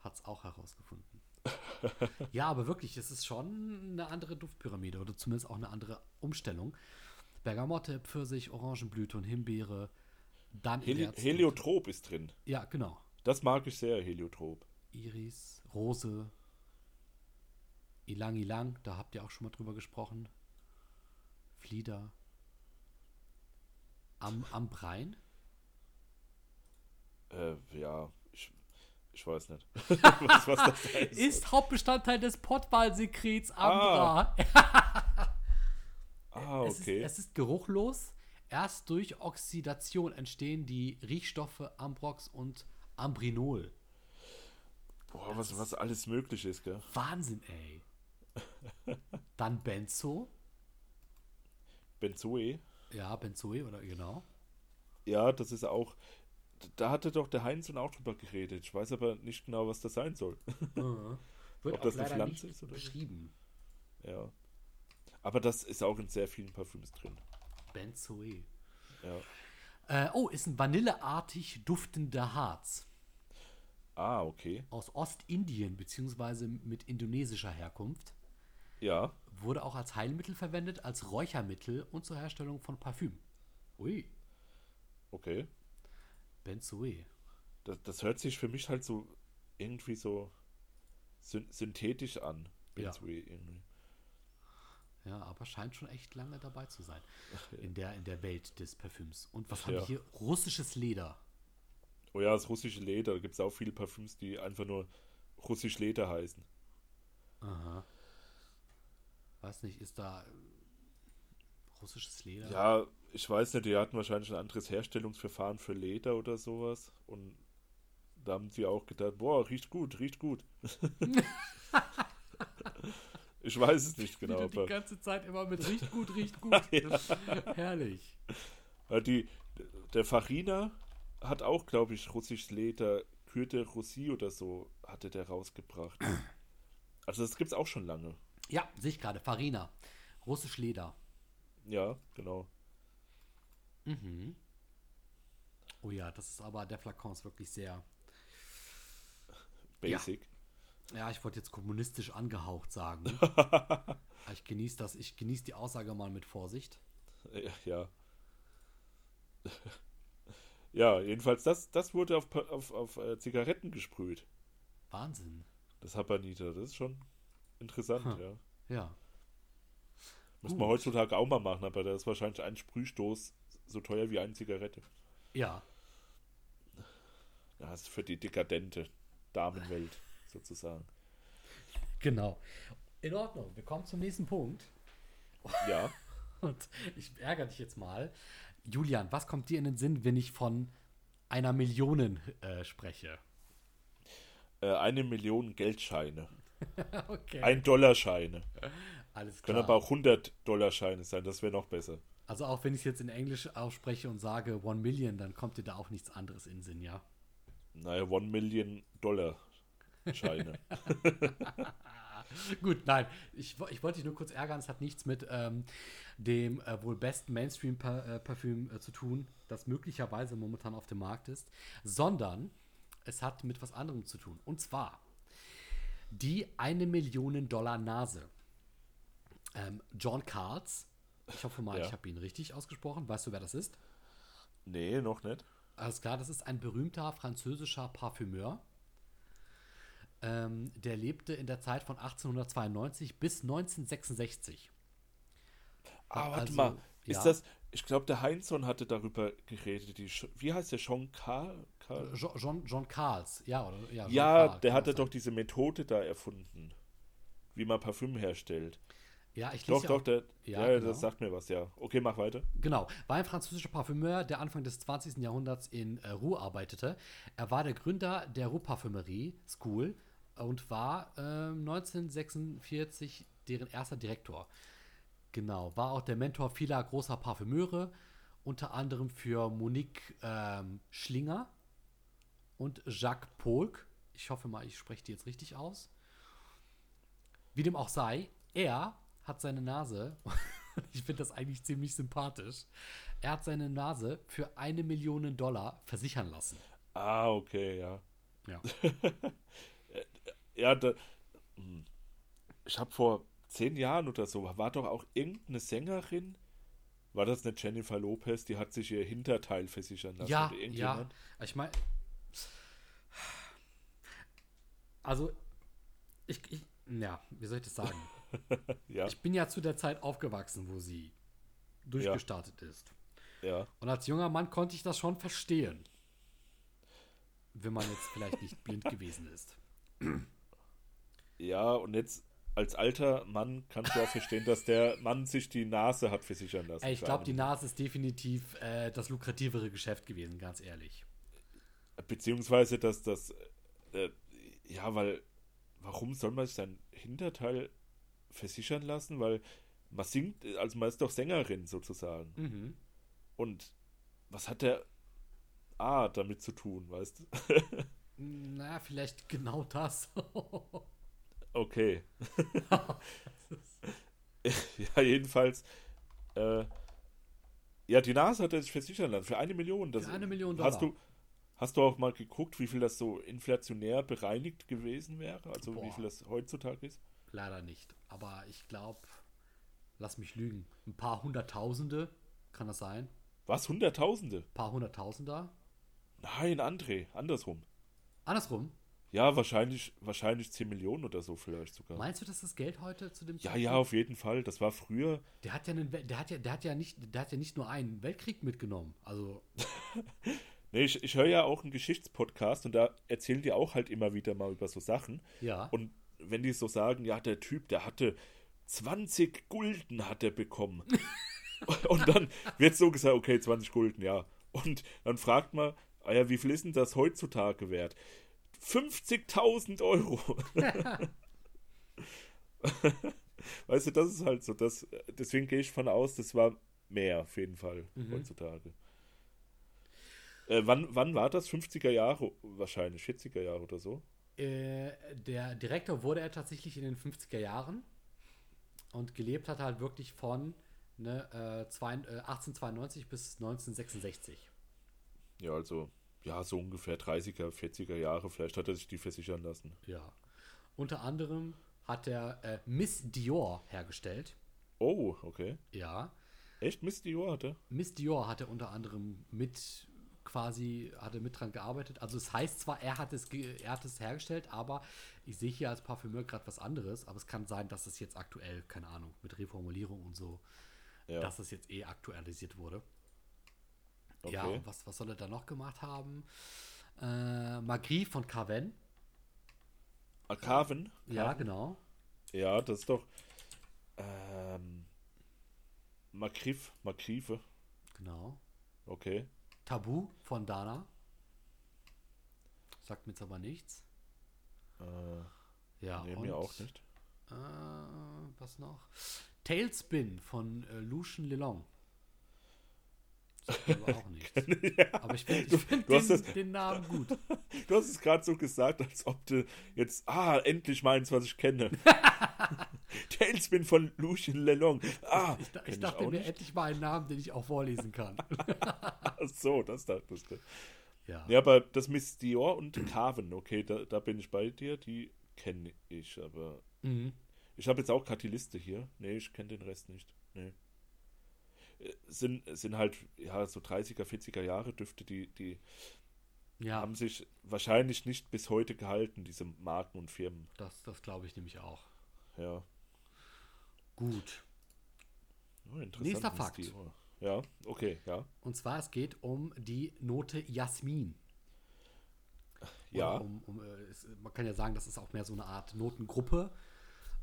Speaker 1: hat es auch herausgefunden. ja, aber wirklich, es ist schon eine andere Duftpyramide oder zumindest auch eine andere Umstellung. Bergamotte, Pfirsich, Orangenblüte und Himbeere. Dann
Speaker 2: Heli Heliotrop ist drin.
Speaker 1: Ja, genau.
Speaker 2: Das mag ich sehr, Heliotrop.
Speaker 1: Iris, Rose, Ilang Ilang, da habt ihr auch schon mal drüber gesprochen. Flieder. Am, am Brein?
Speaker 2: Äh, ja, ich, weiß nicht. was,
Speaker 1: was das heißt. Ist Hauptbestandteil des Pottwalsekrets Ambra.
Speaker 2: Ah, ah okay.
Speaker 1: Es ist, es ist geruchlos. Erst durch Oxidation entstehen die Riechstoffe Ambrox und Ambrinol.
Speaker 2: Boah, was, was alles möglich ist, gell?
Speaker 1: Wahnsinn, ey. Dann Benzo.
Speaker 2: Benzoe.
Speaker 1: Ja, Benzoe oder genau.
Speaker 2: Ja, das ist auch. Da hatte doch der Heinz auch drüber geredet. Ich weiß aber nicht genau, was das sein soll.
Speaker 1: Mhm. Wird Ob das eine Pflanze ist oder beschrieben.
Speaker 2: Ja. Aber das ist auch in sehr vielen Parfüms drin.
Speaker 1: Benzoe.
Speaker 2: Ja.
Speaker 1: Äh, oh, ist ein vanilleartig duftender Harz.
Speaker 2: Ah, okay.
Speaker 1: Aus Ostindien, beziehungsweise mit indonesischer Herkunft.
Speaker 2: Ja.
Speaker 1: Wurde auch als Heilmittel verwendet, als Räuchermittel und zur Herstellung von Parfüm. Ui.
Speaker 2: Okay.
Speaker 1: Benzoe.
Speaker 2: Das, das hört sich für mich halt so irgendwie so synthetisch an.
Speaker 1: Benzoe ja. irgendwie. Ja, aber scheint schon echt lange dabei zu sein. Ja. In, der, in der Welt des Parfüms. Und was haben wir hier? Russisches Leder.
Speaker 2: Oh ja, das russische Leder. Da gibt es auch viele Parfüms, die einfach nur russisch Leder heißen.
Speaker 1: Aha. Weiß nicht, ist da russisches Leder?
Speaker 2: Ja, ich weiß nicht, die hatten wahrscheinlich ein anderes Herstellungsverfahren für Leder oder sowas. Und da haben sie auch gedacht, boah, riecht gut, riecht gut. ich weiß es nicht genau.
Speaker 1: Die ganze Zeit immer mit riecht gut, riecht gut. ja. Herrlich.
Speaker 2: Die, der Farina hat auch, glaube ich, russisches Leder, Kürte Russie oder so, hatte der rausgebracht. Also das gibt es auch schon lange.
Speaker 1: Ja, sehe ich gerade. Farina. Russisch Leder.
Speaker 2: Ja, genau.
Speaker 1: Mhm. Oh ja, das ist aber, der Flakon ist wirklich sehr
Speaker 2: basic.
Speaker 1: Ja, ja ich wollte jetzt kommunistisch angehaucht sagen. ich genieße das, ich genieße die Aussage mal mit Vorsicht.
Speaker 2: Ja. Ja, jedenfalls, das, das wurde auf, auf, auf äh, Zigaretten gesprüht.
Speaker 1: Wahnsinn.
Speaker 2: Das Habanita, das ist schon Interessant, ha. ja.
Speaker 1: Ja.
Speaker 2: Muss man heutzutage auch mal machen, aber da ist wahrscheinlich ein Sprühstoß so teuer wie eine Zigarette.
Speaker 1: Ja.
Speaker 2: Das ist für die dekadente Damenwelt sozusagen.
Speaker 1: Genau. In Ordnung. Wir kommen zum nächsten Punkt.
Speaker 2: Ja.
Speaker 1: Und ich ärgere dich jetzt mal. Julian, was kommt dir in den Sinn, wenn ich von einer Million äh, spreche?
Speaker 2: Äh, eine Million Geldscheine.
Speaker 1: okay.
Speaker 2: Ein Dollarscheine.
Speaker 1: Alles klar.
Speaker 2: Können aber auch 100 Dollarscheine sein, das wäre noch besser.
Speaker 1: Also auch wenn ich es jetzt in Englisch ausspreche und sage One Million, dann kommt dir da auch nichts anderes in den Sinn, ja?
Speaker 2: Naja, One Million Dollar Scheine.
Speaker 1: Gut, nein, ich, ich wollte dich nur kurz ärgern, es hat nichts mit ähm, dem äh, wohl besten Mainstream-Parfüm äh, zu tun, das möglicherweise momentan auf dem Markt ist, sondern es hat mit was anderem zu tun. Und zwar die eine Million Dollar Nase. Ähm, John Carls, ich hoffe mal,
Speaker 2: Ja.
Speaker 1: ich habe ihn richtig ausgesprochen. Weißt du, wer das ist?
Speaker 2: nee, noch nicht.
Speaker 1: Alles klar, das ist ein berühmter französischer Parfümeur. Ähm, der lebte in der Zeit von 1892 bis 1966.
Speaker 2: Ah, warte
Speaker 1: Also,
Speaker 2: mal. Ist
Speaker 1: ja.
Speaker 2: das. Ich glaube, der Heinzson hatte darüber geredet. Die, wie heißt der? Jean Carl? Carl?
Speaker 1: John, John Carls, ja, oder? Ja,
Speaker 2: Ja,
Speaker 1: Carl,
Speaker 2: der hatte doch diese Methode da erfunden. Wie man Parfüm herstellt.
Speaker 1: Ja, ich
Speaker 2: Doch,
Speaker 1: lese ja
Speaker 2: doch,
Speaker 1: auch-
Speaker 2: der,
Speaker 1: Ja,
Speaker 2: ja,
Speaker 1: genau.
Speaker 2: das sagt mir was, ja. Okay, mach weiter.
Speaker 1: Genau, war ein französischer Parfümeur, der Anfang des 20. Jahrhunderts in äh, Rouen arbeitete. Er war der Gründer der Roux Parfümerie School und war ähm, 1946 deren erster Direktor. Genau, war auch der Mentor vieler großer Parfümeure, unter anderem für Monique ähm, Schlinger und Jacques Polk. Ich hoffe mal, ich spreche die jetzt richtig aus. Wie dem auch sei, er hat seine Nase, ich finde das eigentlich ziemlich sympathisch, er hat seine Nase für eine Million Dollar versichern lassen.
Speaker 2: Ah, okay, ja.
Speaker 1: Ja.
Speaker 2: Ja, da, hm. ich habe vor zehn Jahren oder so, war doch auch irgendeine Sängerin, war das nicht Jennifer Lopez, die hat sich ihr Hinterteil versichern lassen?
Speaker 1: Ja, ja. Ich meine, also, ich, ich, ja, wie soll ich das sagen?
Speaker 2: Ja,
Speaker 1: Ich bin ja zu der Zeit aufgewachsen, wo sie durchgestartet ist.
Speaker 2: ja.
Speaker 1: Und als junger Mann konnte ich das schon verstehen. Wenn man jetzt vielleicht nicht blind gewesen ist.
Speaker 2: Ja, und jetzt als alter Mann kannst du auch verstehen, dass der Mann sich die Nase hat versichern lassen.
Speaker 1: Ey, ich glaube, die Nase ist definitiv äh, das lukrativere Geschäft gewesen, ganz ehrlich.
Speaker 2: Beziehungsweise, dass das, äh, ja, weil, warum soll man sich sein Hinterteil versichern lassen? Weil man singt, also man ist doch Sängerin sozusagen.
Speaker 1: Mhm.
Speaker 2: Und was hat der A damit zu tun, weißt du?
Speaker 1: Na, vielleicht genau das.
Speaker 2: Okay. ja, jedenfalls, äh, ja, die Nase hat er sich versichern lassen für eine Million. Das,
Speaker 1: Für eine Million
Speaker 2: Hast
Speaker 1: Dollar.
Speaker 2: du, hast du auch mal geguckt, wie viel das so inflationär bereinigt gewesen wäre? Also wie
Speaker 1: Boah.
Speaker 2: viel das heutzutage ist?
Speaker 1: Leider nicht. Aber ich glaube, lass mich lügen. Ein paar Hunderttausende, kann das sein?
Speaker 2: Was? Hunderttausende?
Speaker 1: Ein paar Hunderttausender?
Speaker 2: Nein, André, andersrum.
Speaker 1: Andersrum.
Speaker 2: Ja, wahrscheinlich, wahrscheinlich 10 Millionen oder so vielleicht sogar.
Speaker 1: Meinst du, dass das Geld heute zu dem
Speaker 2: ja,
Speaker 1: Zeitpunkt-
Speaker 2: ja, auf jeden Fall. Das war früher.
Speaker 1: Der hat ja einen, der hat ja, der hat ja nicht, der hat ja nicht nur einen Weltkrieg mitgenommen. Also,
Speaker 2: Nee, ich, ich höre ja auch einen Geschichtspodcast und da erzählen die auch halt immer wieder mal über so Sachen.
Speaker 1: ja.
Speaker 2: Und wenn die so sagen, ja, der Typ, der hatte 20 Gulden hat er bekommen. und dann wird so gesagt, okay, 20 Gulden, ja. Und dann fragt man, ah ja, wie viel ist denn das heutzutage wert? 50.000 Euro. weißt du, das ist halt so. Das, deswegen gehe ich von aus, das war mehr auf jeden Fall heutzutage. Äh, wann, wann war das? 50er Jahre wahrscheinlich, 40er Jahre oder so?
Speaker 1: Äh, der Direktor wurde er tatsächlich in den 50er Jahren und gelebt hat er halt wirklich von ne, äh, zwei, äh, 1892 bis 1966.
Speaker 2: Ja, also, ja, so ungefähr 30er, 40er Jahre. Vielleicht hat er sich die versichern lassen.
Speaker 1: Ja. Unter anderem hat er äh, Miss Dior hergestellt.
Speaker 2: Oh, okay.
Speaker 1: Ja.
Speaker 2: Echt? Mist, Dior hatte?
Speaker 1: Miss Dior hatte unter anderem mit quasi, hatte mit dran gearbeitet. Also es heißt zwar, er hat es, er hat es hergestellt, aber ich sehe hier als Parfümeur gerade was anderes. Aber es kann sein, dass es jetzt aktuell, keine Ahnung, mit Reformulierung und so,
Speaker 2: Ja.
Speaker 1: dass es jetzt eh aktualisiert wurde.
Speaker 2: okay.
Speaker 1: Ja, was, was soll er da noch gemacht haben? Äh, Magri von Carven.
Speaker 2: Ah, Carven?
Speaker 1: Ja, genau.
Speaker 2: Ja, das ist doch. Ähm, Makrif, Makrife.
Speaker 1: Genau.
Speaker 2: Okay.
Speaker 1: Tabu von Dana. Sagt mir jetzt aber nichts.
Speaker 2: Äh,
Speaker 1: Ja,
Speaker 2: nee,
Speaker 1: und,
Speaker 2: mir auch nicht.
Speaker 1: Äh, was noch? Tailspin von äh, Lucian Lelong. Sagt mir aber auch nichts. Aber ich finde ich find den,
Speaker 2: das-
Speaker 1: den Namen gut.
Speaker 2: Du hast es gerade so gesagt, als ob du jetzt, ah, endlich meins, was ich kenne. Tailspin von Lucien Lelong. Ah,
Speaker 1: Ich,
Speaker 2: kenn
Speaker 1: ich dachte
Speaker 2: auch
Speaker 1: mir
Speaker 2: nicht.
Speaker 1: endlich mal einen Namen, den ich auch vorlesen kann.
Speaker 2: Ach so, das dachtest du.
Speaker 1: ja.
Speaker 2: Ja, aber das Miss Dior und Carven, okay, da, da bin ich bei dir, die kenne ich, aber
Speaker 1: Mhm.
Speaker 2: ich habe jetzt auch gerade die Liste hier. Nee, ich kenne den Rest nicht. Nee. Äh, Sind, sind halt, ja, so 30er, 40er Jahre Düfte, die, die
Speaker 1: ja
Speaker 2: haben sich wahrscheinlich nicht bis heute gehalten, diese Marken und Firmen.
Speaker 1: das, das glaube ich nämlich auch.
Speaker 2: Ja.
Speaker 1: Gut.
Speaker 2: Oh, interessant.
Speaker 1: Nächster Fakt.
Speaker 2: Dior. Ja, okay, ja.
Speaker 1: Und zwar, es geht um die Note Jasmin.
Speaker 2: Ja,
Speaker 1: Um, um, äh, es, man kann ja sagen, das ist auch mehr so eine Art Notengruppe,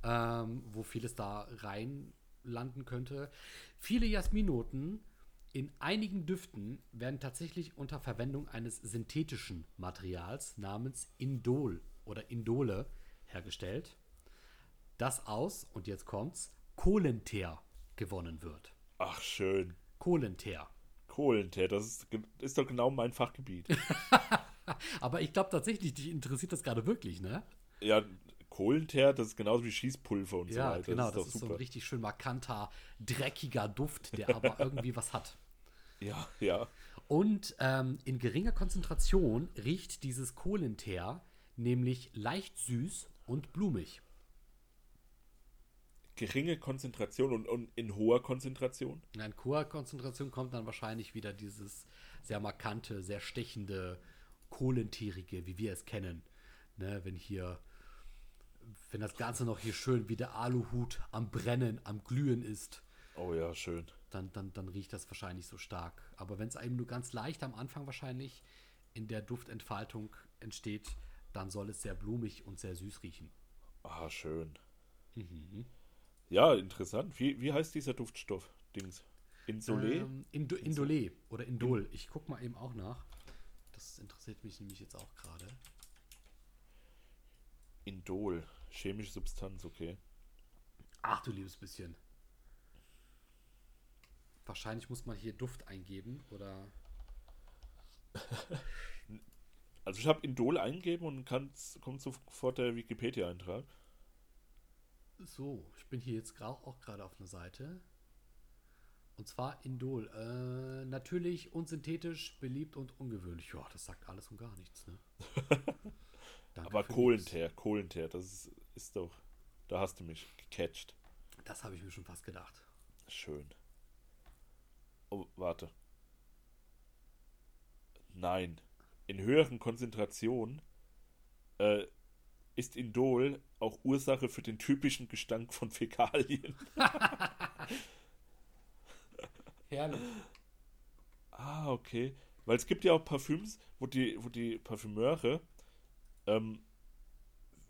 Speaker 1: ähm, wo vieles da rein landen könnte. Viele Jasminnoten in einigen Düften werden tatsächlich unter Verwendung eines synthetischen Materials namens Indol oder Indole hergestellt, das aus, und jetzt kommt's, Kohlenteer gewonnen wird.
Speaker 2: ach schön.
Speaker 1: Kohlenteer.
Speaker 2: Kohlentee, das ist, ist doch genau mein Fachgebiet.
Speaker 1: Aber ich glaube tatsächlich, dich interessiert das gerade wirklich, ne?
Speaker 2: ja, Kohlenteer, das ist genauso wie Schießpulver und so
Speaker 1: Ja,
Speaker 2: weiter.
Speaker 1: genau,
Speaker 2: das
Speaker 1: das
Speaker 2: ist
Speaker 1: ist, so ein richtig schön markanter, dreckiger Duft, der aber irgendwie was hat.
Speaker 2: ja, ja.
Speaker 1: Und ähm, in geringer Konzentration riecht dieses Kohlenteer nämlich leicht süß und blumig.
Speaker 2: Geringe Konzentration und, und in hoher Konzentration.
Speaker 1: In einer hoher Konzentration kommt dann wahrscheinlich wieder dieses sehr markante, sehr stechende, kohlenteerige, wie wir es kennen. Ne, wenn hier, wenn das Ganze noch hier schön wie der Aluhut am Brennen, am Glühen ist.
Speaker 2: Oh ja, schön.
Speaker 1: dann, dann, dann riecht das wahrscheinlich so stark. Aber wenn es eben nur ganz leicht am Anfang wahrscheinlich in der Duftentfaltung entsteht, dann soll es sehr blumig und sehr süß riechen.
Speaker 2: Ah, schön.
Speaker 1: Mhm.
Speaker 2: Ja, interessant. Wie, wie heißt dieser Duftstoff? Dings. Insolé?
Speaker 1: Ähm, Indo Indolé oder Indol. Ich guck mal eben auch nach. Das interessiert mich nämlich jetzt auch gerade.
Speaker 2: Indol. Chemische Substanz, okay.
Speaker 1: Ach du liebes bisschen. Wahrscheinlich muss man hier Duft eingeben oder.
Speaker 2: Also ich habe Indol eingegeben und kann's, kommt sofort der Wikipedia-Eintrag.
Speaker 1: So, ich bin hier jetzt auch gerade auf einer Seite. Und zwar Indol. Äh, natürlich, unsynthetisch, beliebt und ungewöhnlich. Ja, das sagt alles und gar nichts, ne?
Speaker 2: Aber Kohlenteer, Kohlenteer, das ist, ist doch. Da hast du mich gecatcht.
Speaker 1: Das habe ich mir schon fast gedacht.
Speaker 2: Schön. Oh, warte. Nein. In höheren Konzentrationen äh, ist Indol auch Ursache für den typischen Gestank von Fäkalien.
Speaker 1: Herrlich.
Speaker 2: Ah, okay. Weil es gibt ja auch Parfüms, wo die, wo die Parfümeure ähm,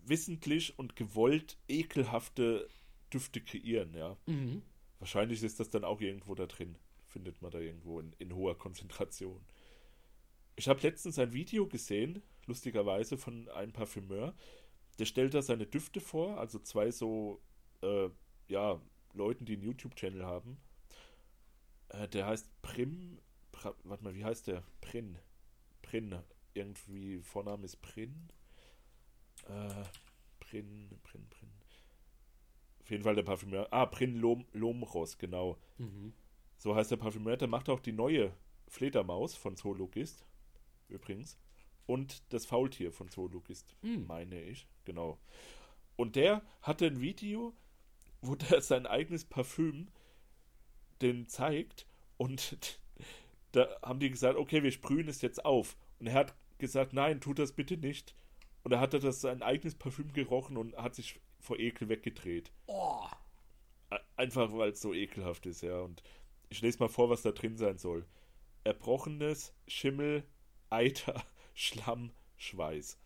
Speaker 2: wissentlich und gewollt ekelhafte Düfte kreieren, ja.
Speaker 1: Mhm.
Speaker 2: Wahrscheinlich ist das dann auch irgendwo da drin. Findet man da irgendwo in, in hoher Konzentration. Ich habe letztens ein Video gesehen, lustigerweise, von einem Parfümeur. Der stellt da seine Düfte vor, also zwei so, äh, ja, Leuten, die einen YouTube-Channel haben. Äh, der heißt Prim. Pra, warte mal, wie heißt der? Prin. Prin. Irgendwie, Vorname ist Prin. Äh, Prin, Prin, Prin. Auf jeden Fall der Parfümeur. Ah, Prin Lom, Lomros, genau.
Speaker 1: Mhm.
Speaker 2: So heißt der Parfümeur. Der macht auch die neue Fledermaus von Zoologist. Übrigens. Und das Faultier von Zoologist,
Speaker 1: Mhm.
Speaker 2: meine ich. Genau. Und der hatte ein Video, wo der sein eigenes Parfüm den zeigt. Und da haben die gesagt, okay, wir sprühen es jetzt auf. Und er hat gesagt, nein, tut das bitte nicht. Und er hatte das sein eigenes Parfüm gerochen und hat sich vor Ekel weggedreht.
Speaker 1: Oh,
Speaker 2: Ein- Einfach weil es so ekelhaft ist, ja. Und ich lese mal vor, was da drin sein soll. Erbrochenes, Schimmel, Eiter, Schlamm, Schweiß.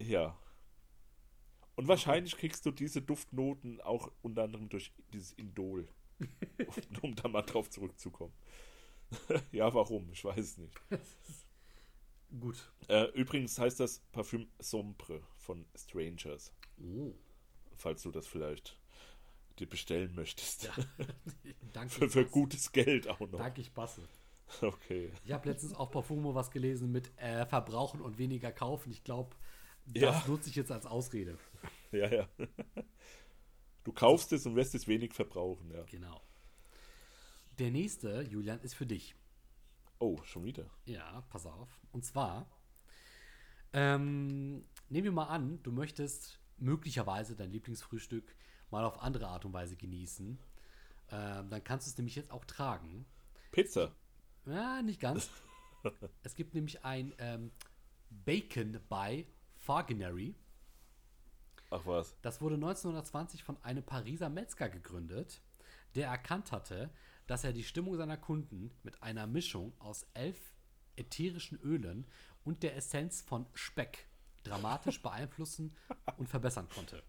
Speaker 2: ja. Und wahrscheinlich kriegst du diese Duftnoten auch unter anderem durch dieses Indol. um da mal drauf zurückzukommen. ja, warum? Ich weiß es nicht.
Speaker 1: Gut.
Speaker 2: Äh, übrigens heißt das Parfüm Sombre von Strangers.
Speaker 1: Oh.
Speaker 2: Falls du das vielleicht dir bestellen möchtest.
Speaker 1: Ja. Danke.
Speaker 2: für, für gutes Geld auch noch.
Speaker 1: Danke, ich passe.
Speaker 2: Okay.
Speaker 1: Ich habe letztens auch Parfumo was gelesen mit äh, Verbrauchen und weniger kaufen. Ich glaube, das
Speaker 2: Ja.
Speaker 1: nutze ich jetzt als Ausrede.
Speaker 2: Ja, ja. Du kaufst es und wirst es wenig verbrauchen, ja.
Speaker 1: Genau. Der nächste, Julian, ist für dich.
Speaker 2: Oh, schon wieder.
Speaker 1: Ja, pass auf. Und zwar, ähm, nehmen wir mal an, du möchtest möglicherweise dein Lieblingsfrühstück mal auf andere Art und Weise genießen. Ähm, dann kannst du es nämlich jetzt auch tragen.
Speaker 2: Pizza.
Speaker 1: Ja, nicht ganz. es gibt nämlich ein ähm, Bacon by Farginary.
Speaker 2: Ach was.
Speaker 1: Das wurde 1920 von einem Pariser Metzger gegründet, der erkannt hatte, dass er die Stimmung seiner Kunden mit einer Mischung aus elf ätherischen Ölen und der Essenz von Speck dramatisch beeinflussen und verbessern konnte.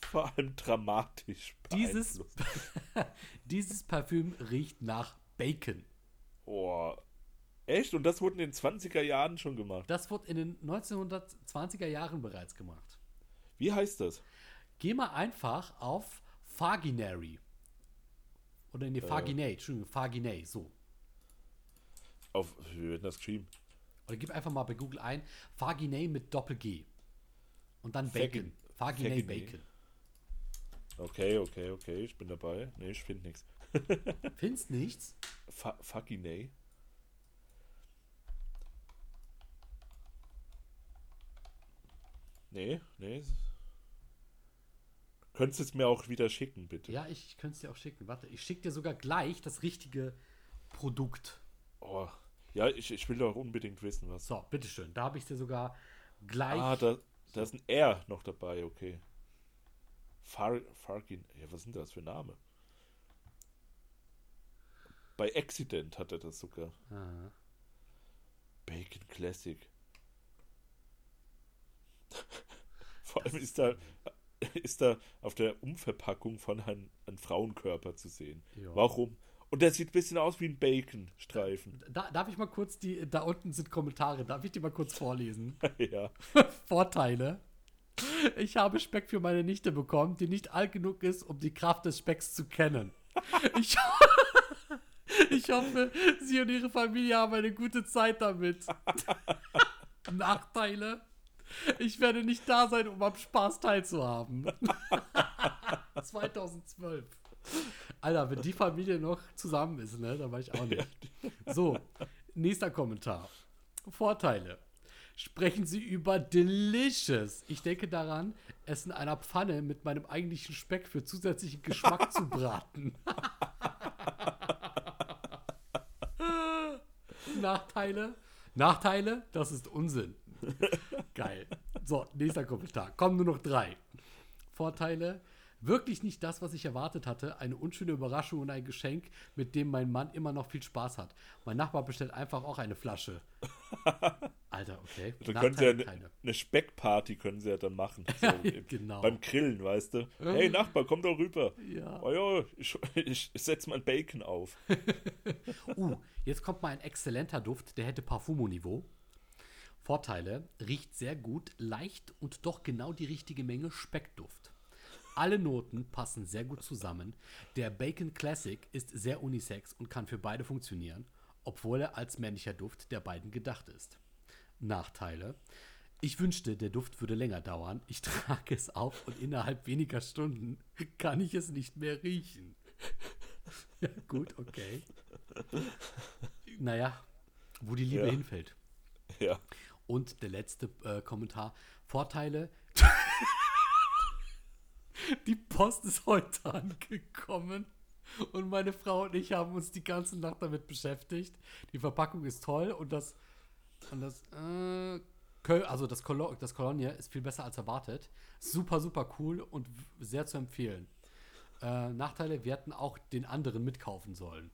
Speaker 2: Vor allem dramatisch.
Speaker 1: Dieses, dieses Parfüm riecht nach Bacon.
Speaker 2: Oh. Echt? Und das wurde in den 20er Jahren schon gemacht.
Speaker 1: Das wurde in den 1920er Jahren bereits gemacht.
Speaker 2: Wie heißt das?
Speaker 1: Geh mal einfach auf Farginary. Oder in die Farginay, Entschuldigung, Farginay, so.
Speaker 2: Auf, wie wird das geschrieben?
Speaker 1: Oder gib einfach mal bei Google ein Farginay mit Doppel-G. Und dann Bacon.
Speaker 2: Faginay.
Speaker 1: Bacon.
Speaker 2: Okay, okay, okay, ich bin dabei. Nee, ich finde nichts.
Speaker 1: Findest nichts?
Speaker 2: Fa Faginay? Nee, nee. Könntest du es mir auch wieder schicken, bitte?
Speaker 1: Ja, ich könnte es dir auch schicken. Warte, ich schicke dir sogar gleich das richtige Produkt.
Speaker 2: Oh, ja, ich, ich will doch unbedingt wissen, was.
Speaker 1: So, bitteschön. Da habe ich dir sogar gleich.
Speaker 2: Ah, da, da ist ein R noch dabei, okay. Far, Fargin, ja, was sind das für Name? Bei Accident hat er das sogar.
Speaker 1: Ah.
Speaker 2: Bacon Classic. Vor allem ist da, ist da auf der Umverpackung von ein, ein Frauenkörper zu sehen.
Speaker 1: Ja.
Speaker 2: Warum? Und der sieht ein bisschen aus wie ein Bacon-Streifen.
Speaker 1: Da, darf ich mal kurz die. Da unten sind Kommentare. Darf ich die mal kurz vorlesen?
Speaker 2: ja.
Speaker 1: Vorteile. Ich habe Speck für meine Nichte bekommen, die nicht alt genug ist, um die Kraft des Specks zu kennen. Ich, ich hoffe, sie und ihre Familie haben eine gute Zeit damit. Nachteile. Ich werde nicht da sein, um am Spaß teilzuhaben. 2012. Alter, wenn die Familie noch zusammen ist, ne, dann war ich auch nicht. So, nächster Kommentar. Vorteile. Sprechen Sie über Delicious. Ich denke daran, es in einer Pfanne mit meinem eigentlichen Speck für zusätzlichen Geschmack zu braten. Nachteile? Nachteile? Das ist Unsinn. Geil. So, nächster Kommentar. Kommen nur noch drei. Vorteile? Wirklich nicht das, was ich erwartet hatte. Eine unschöne Überraschung und ein Geschenk, mit dem mein Mann immer noch viel Spaß hat. Mein Nachbar bestellt einfach auch eine Flasche. Alter, okay.
Speaker 2: Dann können sie ja eine, eine Speckparty können sie ja dann machen. So,
Speaker 1: genau.
Speaker 2: Beim Grillen, weißt du. Hey Nachbar, komm doch rüber.
Speaker 1: Ja.
Speaker 2: Oh ja, ich, ich setze mal ein Bacon auf.
Speaker 1: Uh, jetzt kommt mal ein exzellenter Duft, der hätte Parfumo-Niveau. Vorteile: riecht sehr gut, leicht und doch genau die richtige Menge Speckduft. Alle Noten passen sehr gut zusammen. Der Bacon Classic ist sehr unisex und kann für beide funktionieren, obwohl er als männlicher Duft der beiden gedacht ist. Nachteile: Ich wünschte, der Duft würde länger dauern. Ich trage es auf und innerhalb weniger Stunden kann ich es nicht mehr riechen. Ja, gut, okay. Naja, wo die Liebe
Speaker 2: Ja.
Speaker 1: hinfällt.
Speaker 2: Ja.
Speaker 1: Und der letzte äh, Kommentar. Vorteile. die Post ist heute angekommen. Und meine Frau und ich haben uns die ganze Nacht damit beschäftigt. Die Verpackung ist toll und das, und das, äh, also das, Colo das Cologne ist viel besser als erwartet. Super, super cool und sehr zu empfehlen. Äh, Nachteile, wir hätten auch den anderen mitkaufen sollen.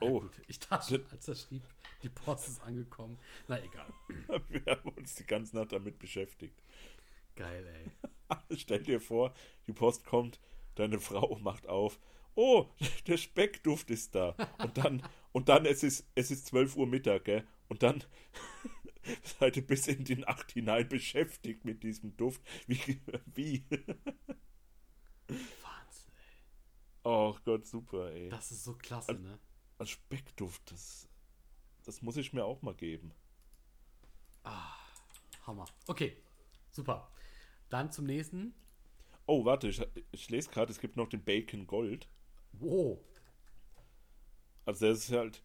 Speaker 2: Oh.
Speaker 1: gut, ich dachte, schon, als er schrieb, die Post ist angekommen. Na egal.
Speaker 2: Wir haben uns die ganze Nacht damit beschäftigt.
Speaker 1: Geil, ey.
Speaker 2: Stell dir vor, die Post kommt, deine Frau macht auf. Oh, der Speckduft ist da. Und dann, und dann es ist es ist 12 Uhr Mittag, gell? Und dann seid ihr bis in die Nacht hinein beschäftigt mit diesem Duft. Wie? wie?
Speaker 1: Wahnsinn, ey.
Speaker 2: Oh Gott, super, ey.
Speaker 1: Das ist so klasse, ne?
Speaker 2: Ein Speckduft, das, das muss ich mir auch mal geben.
Speaker 1: Hammer. Okay, super. Dann zum nächsten.
Speaker 2: Oh, warte, ich, ich lese gerade, es gibt noch den Bacon Gold.
Speaker 1: Wow.
Speaker 2: Also der ist halt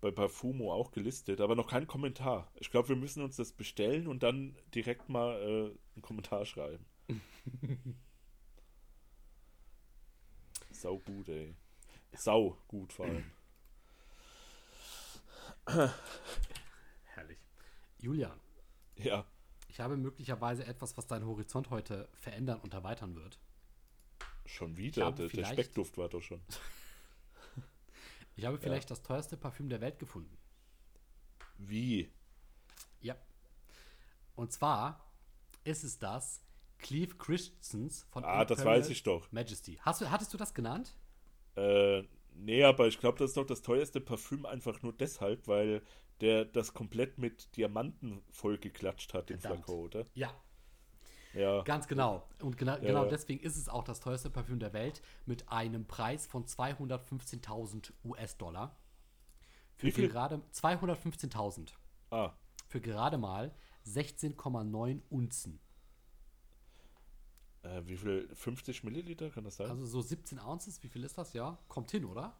Speaker 2: bei Parfumo auch gelistet, aber noch kein Kommentar. Ich glaube, wir müssen uns das bestellen und dann direkt mal äh, einen Kommentar schreiben. Sau gut, ey. Sau gut vor allem.
Speaker 1: Herrlich. Julian,
Speaker 2: Ja,
Speaker 1: ich habe möglicherweise etwas, was deinen Horizont heute verändern und erweitern wird.
Speaker 2: schon wieder.
Speaker 1: habe
Speaker 2: Der, Speckduft war doch schon.
Speaker 1: Ich habe vielleicht das teuerste Parfüm der Welt gefunden.
Speaker 2: Wie?
Speaker 1: Ja. Und zwar ist es das Cleve Christians von
Speaker 2: Ah, das
Speaker 1: Imperial
Speaker 2: weiß ich doch.
Speaker 1: Majesty. Hast du, hattest du das genannt?
Speaker 2: Äh, nee, aber ich glaube, das ist doch das teuerste Parfüm einfach nur deshalb, weil der das komplett mit Diamanten vollgeklatscht hat, den
Speaker 1: Verdammt.
Speaker 2: Oder?
Speaker 1: Ja,
Speaker 2: Ja.
Speaker 1: ganz genau. Und gena genau
Speaker 2: ja.
Speaker 1: deswegen ist es auch das teuerste Parfüm der Welt mit einem Preis von 215.000 US-Dollar. Für
Speaker 2: Wie viel?
Speaker 1: gerade 215.000.
Speaker 2: Ah,
Speaker 1: Für gerade mal 16,9 Unzen.
Speaker 2: äh, wie viel? 50 Milliliter kann das sein?
Speaker 1: Also so 17 Ounces, wie viel ist das? Ja, kommt hin, oder?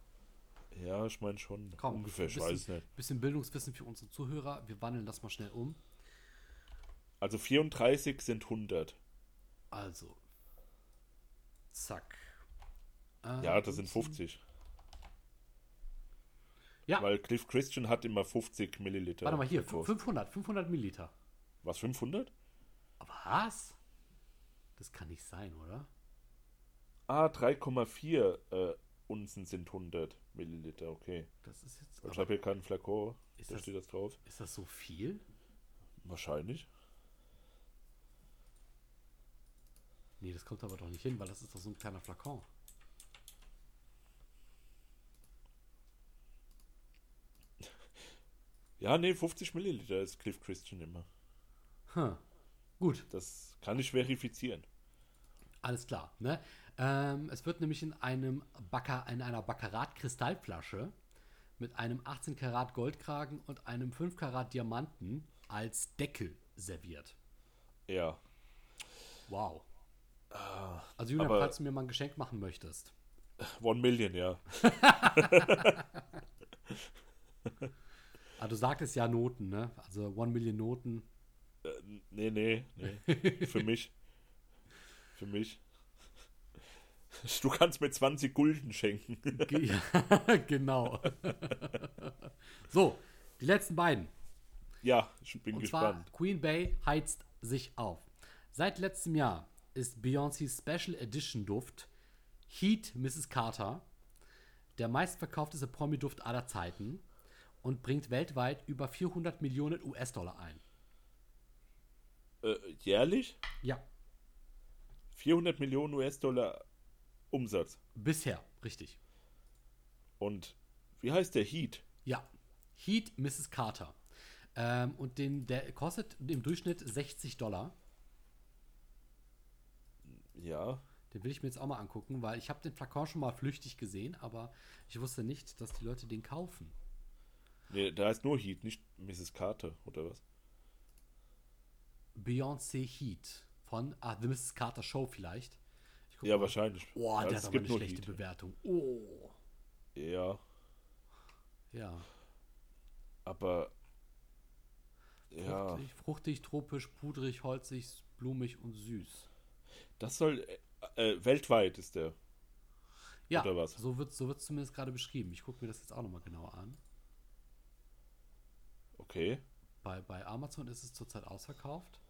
Speaker 2: Ja, ich meine schon.
Speaker 1: Komm,
Speaker 2: ungefähr, ich
Speaker 1: bisschen,
Speaker 2: weiß nicht.
Speaker 1: Bisschen Bildungswissen für unsere Zuhörer. Wir wandeln das mal schnell um.
Speaker 2: Also 34 sind 100.
Speaker 1: Also. Zack. Äh,
Speaker 2: Ja, das sind
Speaker 1: Unzen.
Speaker 2: 50.
Speaker 1: Ja,
Speaker 2: Weil Cliff Christian hat immer 50 Milliliter.
Speaker 1: warte mal hier.
Speaker 2: Flakons.
Speaker 1: 500, 500 Milliliter.
Speaker 2: Was, 500?
Speaker 1: Was? Das kann nicht sein, oder?
Speaker 2: Ah, 3,4 äh, Unzen sind 100 Milliliter, okay.
Speaker 1: Das ist jetzt.
Speaker 2: Ich habe hier keinen Flakon,
Speaker 1: Ist
Speaker 2: da
Speaker 1: das-
Speaker 2: steht das drauf.
Speaker 1: ist das so viel?
Speaker 2: Wahrscheinlich.
Speaker 1: Nee, das kommt aber doch nicht hin, weil das ist doch so ein kleiner Flakon.
Speaker 2: Ja, nee, 50 Milliliter ist Cliff Christian immer.
Speaker 1: Hm. Gut,
Speaker 2: Das kann ich verifizieren.
Speaker 1: alles klar. Ne? Ähm, es wird nämlich in einem Bacca, in einer Baccarat-Kristallflasche mit einem 18 Karat Goldkragen und einem 5 Karat Diamanten als Deckel serviert.
Speaker 2: Ja.
Speaker 1: Wow. Also Julian, falls du mir mal ein Geschenk machen möchtest.
Speaker 2: One Million, ja.
Speaker 1: Ah, du sagtest ja Noten, ne? Also One Million Noten.
Speaker 2: Äh, nee, nee, nee. Für mich. Für mich. Du kannst mir 20 Gulden schenken.
Speaker 1: Ja, genau. so, die letzten beiden.
Speaker 2: ja, ich bin
Speaker 1: Und
Speaker 2: gespannt.
Speaker 1: zwar Queen Bay heizt sich auf. Seit letztem Jahr ist Beyoncé's Special Edition Duft Heat Mrs. Carter der meistverkaufteste Promi-Duft aller Zeiten und bringt weltweit über 400 Millionen US-Dollar ein.
Speaker 2: Äh, jährlich?
Speaker 1: Ja,
Speaker 2: 400 Millionen US-Dollar Umsatz.
Speaker 1: bisher, richtig.
Speaker 2: Und wie heißt der Heat?
Speaker 1: Ja, Heat Mrs. Carter. Ähm, und den, der kostet im Durchschnitt 60 Dollar.
Speaker 2: Ja.
Speaker 1: Den will ich mir jetzt auch mal angucken, weil ich habe den Flakon schon mal flüchtig gesehen, aber ich wusste nicht, dass die Leute den kaufen.
Speaker 2: Nee, da heißt nur Heat, nicht Mrs. Carter, oder was?
Speaker 1: Beyoncé Heat von ah, The Mrs. Carter Show vielleicht.
Speaker 2: Ja,
Speaker 1: mal.
Speaker 2: wahrscheinlich.
Speaker 1: Boah,
Speaker 2: ja,
Speaker 1: der hat aber eine schlechte
Speaker 2: Heat.
Speaker 1: Bewertung. Oh.
Speaker 2: Ja,
Speaker 1: Ja.
Speaker 2: aber. Ja,
Speaker 1: Fruchtig, fruchtig, tropisch, pudrig, holzig, blumig und süß.
Speaker 2: das soll. Äh, äh, weltweit ist der.
Speaker 1: Ja,
Speaker 2: Oder was?
Speaker 1: so wird es so wird's zumindest gerade beschrieben. Ich gucke mir das jetzt auch nochmal genauer an.
Speaker 2: Okay.
Speaker 1: Bei, bei Amazon ist es zurzeit ausverkauft.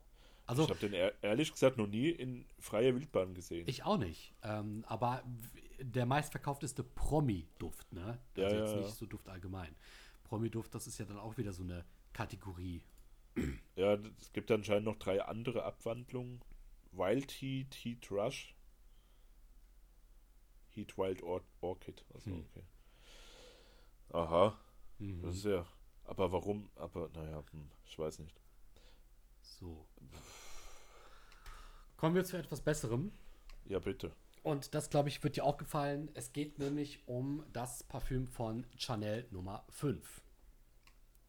Speaker 1: Also,
Speaker 2: ich habe den ehr- ehrlich gesagt noch nie in freier Wildbahn gesehen.
Speaker 1: Ich auch nicht. Ähm, aber der meistverkaufteste Promi-Duft, ne?
Speaker 2: Ja,
Speaker 1: Also
Speaker 2: ja,
Speaker 1: jetzt
Speaker 2: ja.
Speaker 1: nicht so Duft allgemein. Promi-Duft, das ist ja dann auch wieder so eine Kategorie.
Speaker 2: Ja, es gibt anscheinend noch drei andere Abwandlungen. Wild Heat, Heat Rush. Heat Wild Or Orchid. Also, hm. okay. Aha. Mhm. Das ist ja. Aber warum? Aber, naja, hm, ich weiß nicht.
Speaker 1: So. Kommen wir zu etwas Besserem.
Speaker 2: Ja, bitte.
Speaker 1: Und das, glaube ich, wird dir auch gefallen. Es geht nämlich um das Parfüm von Chanel Nummer 5.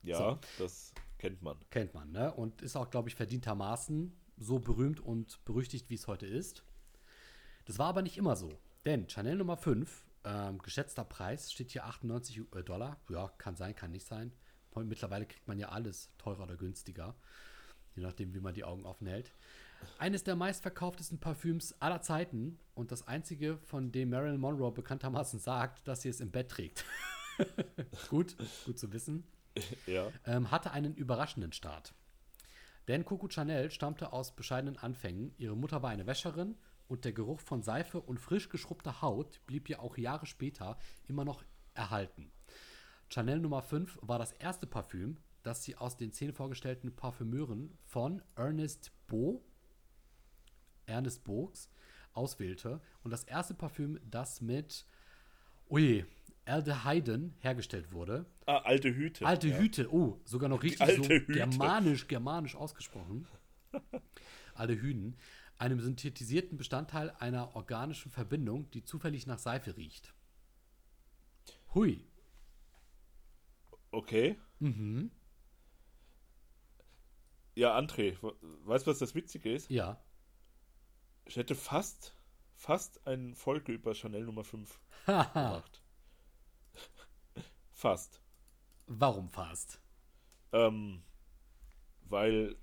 Speaker 2: Ja, so. das kennt man.
Speaker 1: Kennt man, ne? Und ist auch, glaube ich, verdientermaßen so berühmt und berüchtigt, wie es heute ist. Das war aber nicht immer so. Denn Chanel Nummer 5, ähm, geschätzter Preis, steht hier 98 äh, Dollar. Ja, kann sein, kann nicht sein. Mittlerweile kriegt man ja alles teurer oder günstiger. Je nachdem, wie man die Augen offen hält. Eines der meistverkauftesten Parfüms aller Zeiten und das einzige, von dem Marilyn Monroe bekanntermaßen sagt, dass sie es im Bett trägt. gut, gut zu wissen.
Speaker 2: Ja.
Speaker 1: Ähm, hatte einen überraschenden Start. Denn Coco Chanel stammte aus bescheidenen Anfängen. Ihre Mutter war eine Wäscherin und der Geruch von Seife und frisch geschrubbter Haut blieb ihr auch Jahre später immer noch erhalten. Chanel Nummer 5 war das erste Parfüm, das sie aus den zehn vorgestellten Parfümeuren von Ernest Beau Ernest Bogs auswählte und das erste Parfüm, das mit ui, Aldehyden hergestellt wurde.
Speaker 2: Ah, alte Hüte.
Speaker 1: Alte ja. Hüte, oh, sogar noch richtig so Hüte. germanisch, germanisch ausgesprochen. Aldehyden, einem synthetisierten Bestandteil einer organischen Verbindung, die zufällig nach Seife riecht. Hui.
Speaker 2: Okay.
Speaker 1: Mhm.
Speaker 2: Ja, André, weißt du, was das Witzige ist?
Speaker 1: Ja.
Speaker 2: Ich hätte fast, fast eine Folge über Chanel Nummer 5 gemacht. fast.
Speaker 1: Warum fast?
Speaker 2: Ähm, weil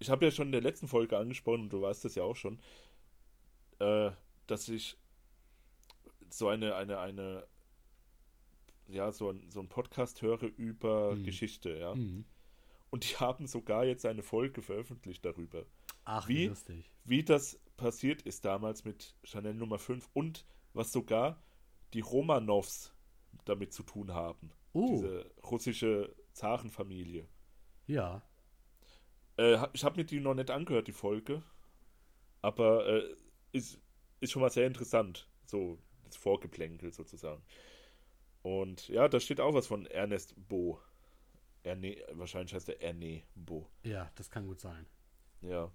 Speaker 2: ich habe ja schon in der letzten Folge angesprochen, und du weißt das ja auch schon, äh, dass ich so eine, eine, eine, ja, so ein, so ein Podcast höre über mhm. Geschichte, ja. Mhm. Und die haben sogar jetzt eine Folge veröffentlicht darüber.
Speaker 1: Ach, wie lustig.
Speaker 2: Wie das passiert ist damals mit Chanel Nummer 5 und was sogar die Romanows damit zu tun haben.
Speaker 1: Oh.
Speaker 2: Diese russische Zarenfamilie.
Speaker 1: Ja.
Speaker 2: Äh, ich habe mir die noch nicht angehört, die Folge. Aber äh, ist, ist schon mal sehr interessant. So, das Vorgeplänkel sozusagen. Und ja, da steht auch was von Ernest Bo. Erne, wahrscheinlich heißt er Erne Bo.
Speaker 1: Ja, das kann gut sein.
Speaker 2: Ja.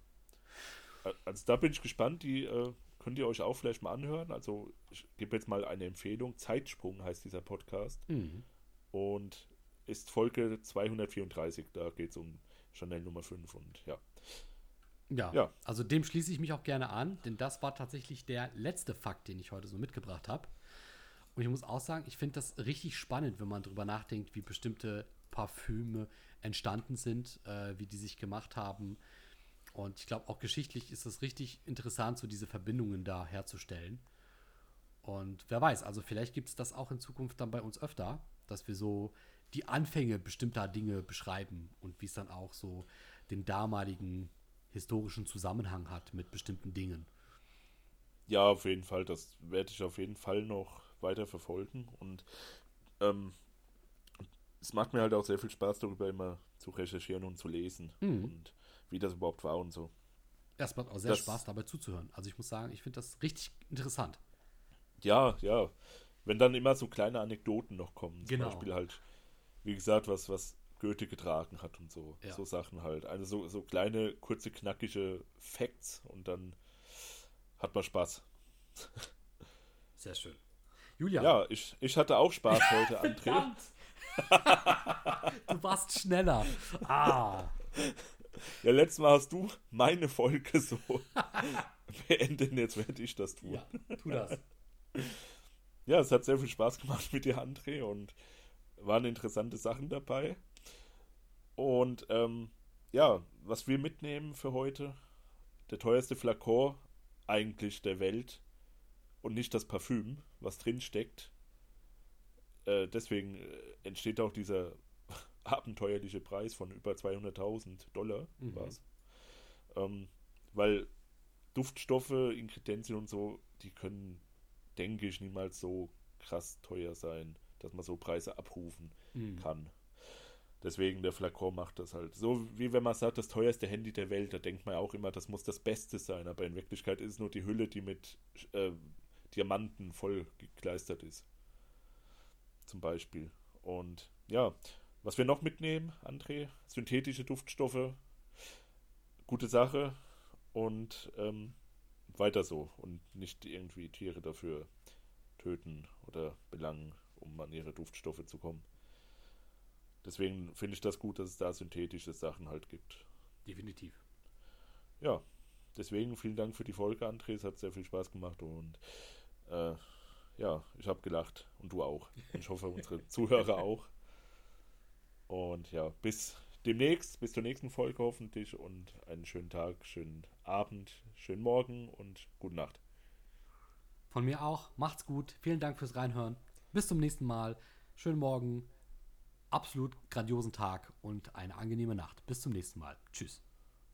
Speaker 2: Also da bin ich gespannt, die äh, könnt ihr euch auch vielleicht mal anhören. Also ich gebe jetzt mal eine Empfehlung. Zeitsprung heißt dieser Podcast.
Speaker 1: Mhm.
Speaker 2: Und ist Folge 234. Da geht es um Chanel Nummer 5 und ja.
Speaker 1: ja. Ja, also dem schließe ich mich auch gerne an, denn das war tatsächlich der letzte Fakt, den ich heute so mitgebracht habe. Und ich muss auch sagen, ich finde das richtig spannend, wenn man darüber nachdenkt, wie bestimmte Parfüme entstanden sind, äh, wie die sich gemacht haben, und ich glaube, auch geschichtlich ist es richtig interessant, so diese Verbindungen da herzustellen. Und wer weiß, also vielleicht gibt es das auch in Zukunft dann bei uns öfter, dass wir so die Anfänge bestimmter Dinge beschreiben und wie es dann auch so den damaligen historischen Zusammenhang hat mit bestimmten Dingen.
Speaker 2: Ja, auf jeden Fall. Das werde ich auf jeden Fall noch weiter verfolgen. Und ähm, es macht mir halt auch sehr viel Spaß, darüber immer zu recherchieren und zu lesen. Mhm. Und wie das überhaupt war und so.
Speaker 1: Es macht auch sehr das, Spaß, dabei zuzuhören. Also ich muss sagen, ich finde das richtig interessant.
Speaker 2: Ja, ja. Wenn dann immer so kleine Anekdoten noch kommen.
Speaker 1: Zum genau.
Speaker 2: Beispiel halt, wie gesagt, was, was Goethe getragen hat und so. Ja. So Sachen halt. Also so, so kleine, kurze, knackige Facts und dann hat man Spaß.
Speaker 1: Sehr schön. Julia.
Speaker 2: Ja, ich, ich hatte auch Spaß heute, André.
Speaker 1: du warst schneller. Ah.
Speaker 2: Ja, letztes Mal hast du meine Folge so beendet, jetzt werde ich das tun.
Speaker 1: Ja, tu das.
Speaker 2: Ja, es hat sehr viel Spaß gemacht mit dir, André, und waren interessante Sachen dabei. Und ähm, ja, was wir mitnehmen für heute, der teuerste Flakon eigentlich der Welt und nicht das Parfüm, was drin steckt. Äh, deswegen äh, entsteht auch dieser abenteuerliche Preis von über 200.000 Dollar mhm. war es. Ähm, weil Duftstoffe, Inkredenzien und so, die können, denke ich, niemals so krass teuer sein, dass man so Preise abrufen mhm. kann. Deswegen der Flakon macht das halt. So wie wenn man sagt, das teuerste Handy der Welt, da denkt man auch immer, das muss das Beste sein. Aber in Wirklichkeit ist es nur die Hülle, die mit äh, Diamanten voll gekleistert ist. Zum Beispiel. Und ja, was wir noch mitnehmen, André, synthetische Duftstoffe, gute Sache und ähm, weiter so und nicht irgendwie Tiere dafür töten oder belangen, um an ihre Duftstoffe zu kommen. Deswegen finde ich das gut, dass es da synthetische Sachen halt gibt.
Speaker 1: Definitiv.
Speaker 2: Ja, deswegen vielen Dank für die Folge, André. Es hat sehr viel Spaß gemacht und äh, ja, ich habe gelacht und du auch. Und ich hoffe, unsere Zuhörer auch. Und ja, bis demnächst, bis zur nächsten Folge hoffentlich und einen schönen Tag, schönen Abend, schönen Morgen und gute Nacht.
Speaker 1: Von mir auch. Macht's gut. Vielen Dank fürs Reinhören. Bis zum nächsten Mal. Schönen Morgen absolut grandiosen Tag und eine angenehme Nacht. Bis zum nächsten Mal. Tschüss.